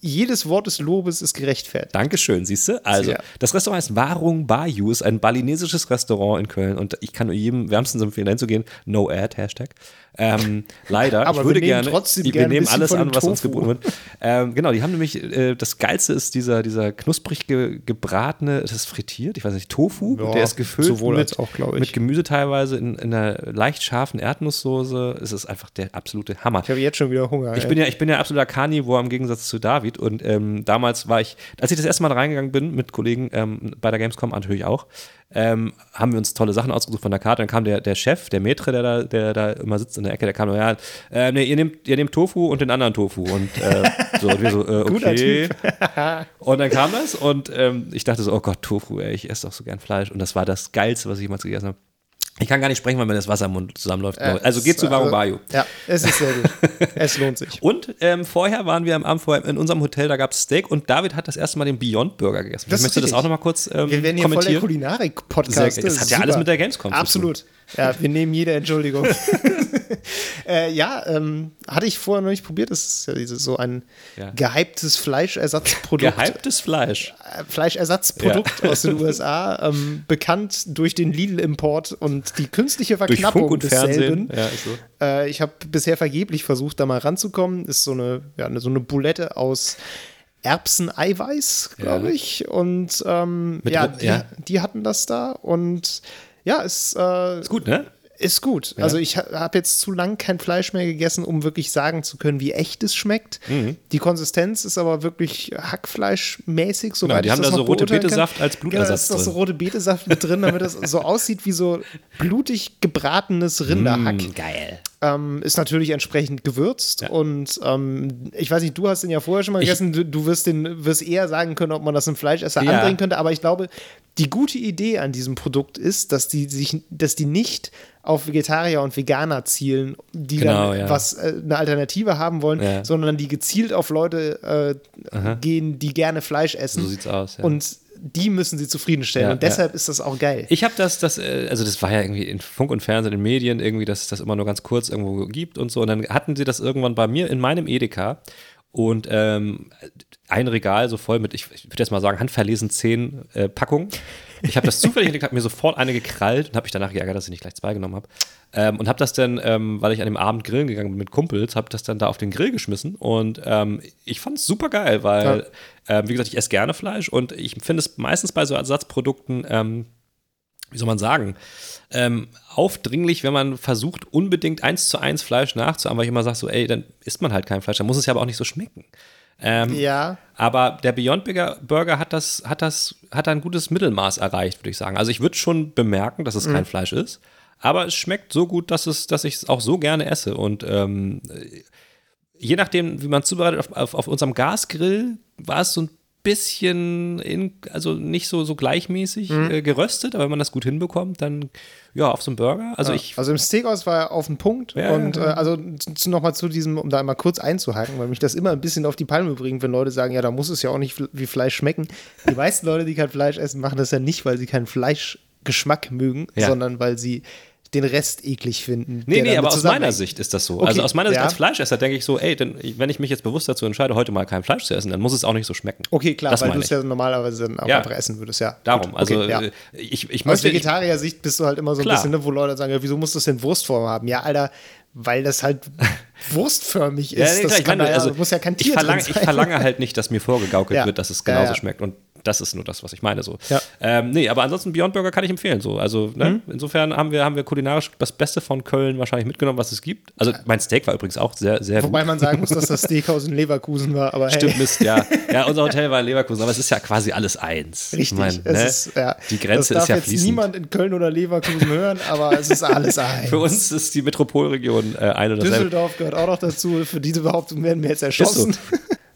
jedes Wort des Lobes ist gerechtfertigt. Dankeschön, siehst du? Also, Ja. das Restaurant heißt Warung Bayou, ist ein balinesisches Restaurant in Köln und ich kann nur jedem wärmstens empfehlen, hinzugehen. No ad, Hashtag. Ähm, leider. Aber ich würde wir gerne, trotzdem wir gerne nehmen alles an, was uns Tofu. geboten wird. Ähm, genau, die haben nämlich, äh, das Geilste ist dieser, dieser knusprig ge gebratene, ist das frittiert? Ich weiß nicht, Tofu. Ja, der ist gefüllt mit, auch, mit Gemüse teilweise in, in einer leicht scharfen Erdnusssoße. Es ist einfach der absolute Hammer. Ich habe jetzt schon wieder Hunger. Ich ey. bin ja, ich bin ja absoluter Carnivore im Gegensatz zu David und ähm, damals war ich, als ich das erste Mal reingegangen bin mit Kollegen ähm, bei der Gamescom natürlich auch, ähm, haben wir uns tolle Sachen ausgesucht von der Karte. Dann kam der, der Chef, der Maitre, der da, der da immer sitzt in der Ecke, der kam ja, äh, nee, ihr nehmt, ihr nehmt Tofu und den anderen Tofu und äh, so, und wir so, äh, okay. und dann kam das und ähm, ich dachte so, oh Gott, Tofu, ey, ich esse doch so gern Fleisch und das war das Geilste, was ich jemals gegessen habe. Ich kann gar nicht sprechen, weil mir das Wasser im Mund zusammenläuft. Ja, also geht zu Warung also-. Ja, es ist sehr gut. es lohnt sich. Und ähm, vorher waren wir am Abend vorher in unserem Hotel, da gab es Steak und David hat das erste Mal den Beyond Burger gegessen. Das ist Möchtest du das auch nochmal kurz ähm, Wir werden hier voll der kommentieren? Kulinarik-Podcast. Das hat ja alles mit der Gamescom zu tun. Absolut. Ja, wir nehmen jede Entschuldigung. äh, ja, ähm, hatte ich vorher noch nicht probiert. Das ist ja dieses, so ein Ja. gehyptes Fleischersatzprodukt. Gehyptes Fleisch. äh, Fleischersatzprodukt aus den USA, ähm, bekannt durch den Lidl-Import und die künstliche Durch Verknappung Funk und desselben. Fernsehen. Ja, so. Äh, ich habe bisher vergeblich versucht, da mal ranzukommen. Ist so eine, ja, so eine Boulette aus Erbseneiweiß, glaube Ja. ich. Und ähm, ja, die, ja. die hatten das da. Und ja, es äh, Ist gut, ne? ist gut. Also ich ha habe jetzt zu lang kein Fleisch mehr gegessen, um wirklich sagen zu können, wie echt es schmeckt. Mhm. Die Konsistenz ist aber wirklich Hackfleischmäßig, soweit Genau, die ich haben das da so rote. Betesaft als Blutersatz da ist noch so rote Betesaft mit drin, damit das so aussieht wie so blutig gebratenes Rinderhack. Mm, geil. Ähm, ist natürlich entsprechend gewürzt Ja. und ähm, ich weiß nicht, du hast den ja vorher schon mal gegessen, du, du wirst, den, wirst eher sagen können, ob man das einem Fleischesser Ja. andrehen könnte, aber ich glaube, die gute Idee an diesem Produkt ist, dass die sich, dass die nicht auf Vegetarier und Veganer zielen, die Genau, dann ja. was äh, eine Alternative haben wollen, Ja. sondern die gezielt auf Leute äh, gehen, die gerne Fleisch essen. So sieht's aus, ja. Und die müssen sie zufriedenstellen. Ja, und deshalb ist das auch geil. Ich habe das, das, äh, also das war ja irgendwie in Funk und Fernsehen, in Medien irgendwie, dass es das immer nur ganz kurz irgendwo gibt und so. Und dann hatten sie das irgendwann bei mir in meinem Edeka und ähm, ein Regal so voll mit, ich, ich würde jetzt mal sagen, handverlesen zehn äh, Packungen. Ich habe das zufällig entdeckt, habe mir sofort eine gekrallt und habe mich danach geärgert, dass ich nicht gleich zwei genommen habe. Ähm, und habe das dann, ähm, weil ich an dem Abend grillen gegangen bin mit Kumpels, habe das dann da auf den Grill geschmissen und ähm, ich fand es super geil, weil, ähm, wie gesagt, ich esse gerne Fleisch und ich finde es meistens bei so Ersatzprodukten, ähm, wie soll man sagen, ähm, aufdringlich, wenn man versucht, unbedingt eins zu eins Fleisch nachzuahmen, weil ich immer sage so, ey, dann isst man halt kein Fleisch, dann muss es ja aber auch nicht so schmecken. Ähm, ja. aber der Beyond Burger, hat das, hat das, hat ein gutes Mittelmaß erreicht, würde ich sagen. Also ich würde schon bemerken, dass es Mhm. kein Fleisch ist, aber es schmeckt so gut, dass es, dass ich es auch so gerne esse. Und ähm, je nachdem, wie man es zubereitet, auf, auf, auf unserem Gasgrill war es so ein bisschen, in, also nicht so, so gleichmäßig Mhm. äh, geröstet, aber wenn man das gut hinbekommt, dann ja, auf so einem Burger. Also ich, Also im Steakhouse war er auf den Punkt. Ja, und ja, äh, also nochmal zu diesem, um da mal kurz einzuhaken, weil mich das immer ein bisschen auf die Palme bringt, wenn Leute sagen, ja, da muss es ja auch nicht wie Fleisch schmecken. Die meisten Leute, die kein Fleisch essen, machen das ja nicht, weil sie keinen Fleischgeschmack mögen, Ja. sondern weil sie den Rest eklig finden. Nee, nee, aber aus meiner Sicht ist das so. Okay, Also aus meiner Sicht ja. als Fleischesser denke ich so, ey, denn, wenn ich mich jetzt bewusst dazu entscheide, heute mal kein Fleisch zu essen, dann muss es auch nicht so schmecken. Okay, klar, Das weil du es ja normalerweise dann auch Ja. einfach essen würdest, ja. Darum, Gut, also okay, ja. äh, ich, ich Aus möchte, ich, Vegetarier-Sicht bist du halt immer so ein Klar. bisschen, ne, wo Leute sagen, ja, wieso muss das denn Wurstform haben? Ja, Alter, weil das halt wurstförmig ist. ja, nee, das klar, ich kann meine, da also muss ja kein ich Tier verlange, drin ich verlange halt nicht, dass mir vorgegaukelt Ja. wird, dass es genauso ja. schmeckt und das ist nur das, was ich meine so. Ja. Ähm, nee, aber ansonsten Beyond Burger kann ich empfehlen so. Also ne? Mhm. insofern haben wir haben wir kulinarisch das Beste von Köln wahrscheinlich mitgenommen, was es gibt. Also mein Steak war übrigens auch sehr sehr Wobei gut. man sagen muss, dass das Steakhouse in Leverkusen war, aber Stimmt, hey, Mist, ja. Ja, unser Hotel war in Leverkusen, aber es ist ja quasi alles eins. Ich richtig. mein, es ne? ist, ja, Die Grenze das darf ist ja jetzt fließend. niemand in Köln oder Leverkusen hören, aber es ist alles eins. Für uns ist die Metropolregion äh, eine oder. Düsseldorf gehört auch noch dazu. Für diese Behauptung werden wir jetzt erschossen.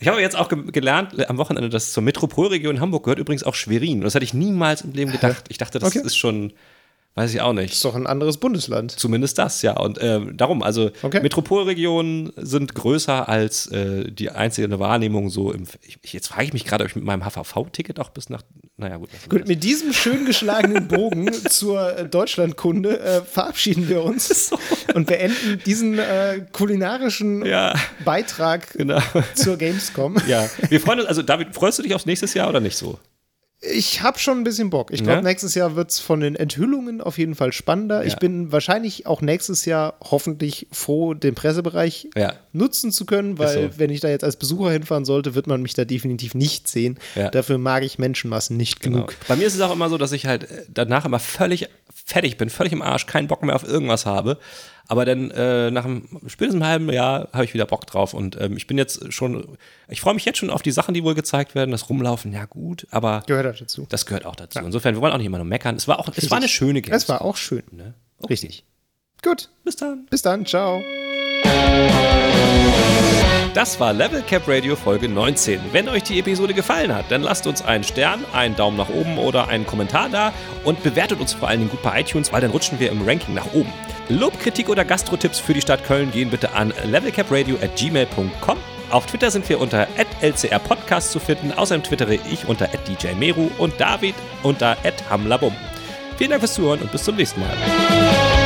Ich habe jetzt auch ge gelernt äh, am Wochenende, dass zur Metropolregion Hamburg gehört übrigens auch Schwerin. Und das hätte ich niemals im Leben gedacht. Ich dachte, das Okay. ist schon, weiß ich auch nicht. Ist doch ein anderes Bundesland. Zumindest das, ja. Und ähm, darum, also Okay. Metropolregionen sind größer als äh, die einzige Wahrnehmung so im. Ich, jetzt frage ich mich gerade, ob ich mit meinem HVV-Ticket auch bis nach. Naja, gut. Gut, mit diesem schön geschlagenen Bogen zur äh, Deutschlandkunde äh, verabschieden wir uns und beenden diesen äh, kulinarischen das. Ja, Beitrag genau. zur Gamescom. Ja, wir freuen uns. Also, David, freust du dich aufs nächste Jahr oder nicht so? Ich habe schon ein bisschen Bock. Ich glaube, Ja? nächstes Jahr wird es von den Enthüllungen auf jeden Fall spannender. Ich Ja. bin wahrscheinlich auch nächstes Jahr hoffentlich froh, den Pressebereich Ja. nutzen zu können, weil so. wenn ich da jetzt als Besucher hinfahren sollte, wird man mich da definitiv nicht sehen. Dafür mag ich Menschenmassen nicht Genau. genug. Bei mir ist es auch immer so, dass ich halt äh, danach immer völlig fertig bin, völlig im Arsch, keinen Bock mehr auf irgendwas habe. Aber dann äh, nach einem spätestens einem halben Jahr habe ich wieder Bock drauf. Und ähm, ich bin jetzt schon, ich freue mich jetzt schon auf die Sachen, die wohl gezeigt werden. Das Rumlaufen, ja gut, aber Gehört auch dazu. das gehört auch dazu. Insofern, wir wollen auch nicht immer nur meckern. Es war auch, es war eine schöne Games. Es war auch schön. Ne? Richtig. Gut. Bis dann. Bis dann. Ciao. Das war Level Cap Radio Folge 19. Wenn euch die Episode gefallen hat, dann lasst uns einen Stern, einen Daumen nach oben oder einen Kommentar da und bewertet uns vor allen Dingen gut bei iTunes, weil dann rutschen wir im Ranking nach oben. Lob, Kritik oder Gastrotipps für die Stadt Köln gehen bitte an levelcapradio@gmail.com. Auf Twitter sind wir unter @lcrpodcast zu finden. Außerdem twittere ich unter @djmeru und David unter @hamlabum. Vielen Dank fürs Zuhören und bis zum nächsten Mal.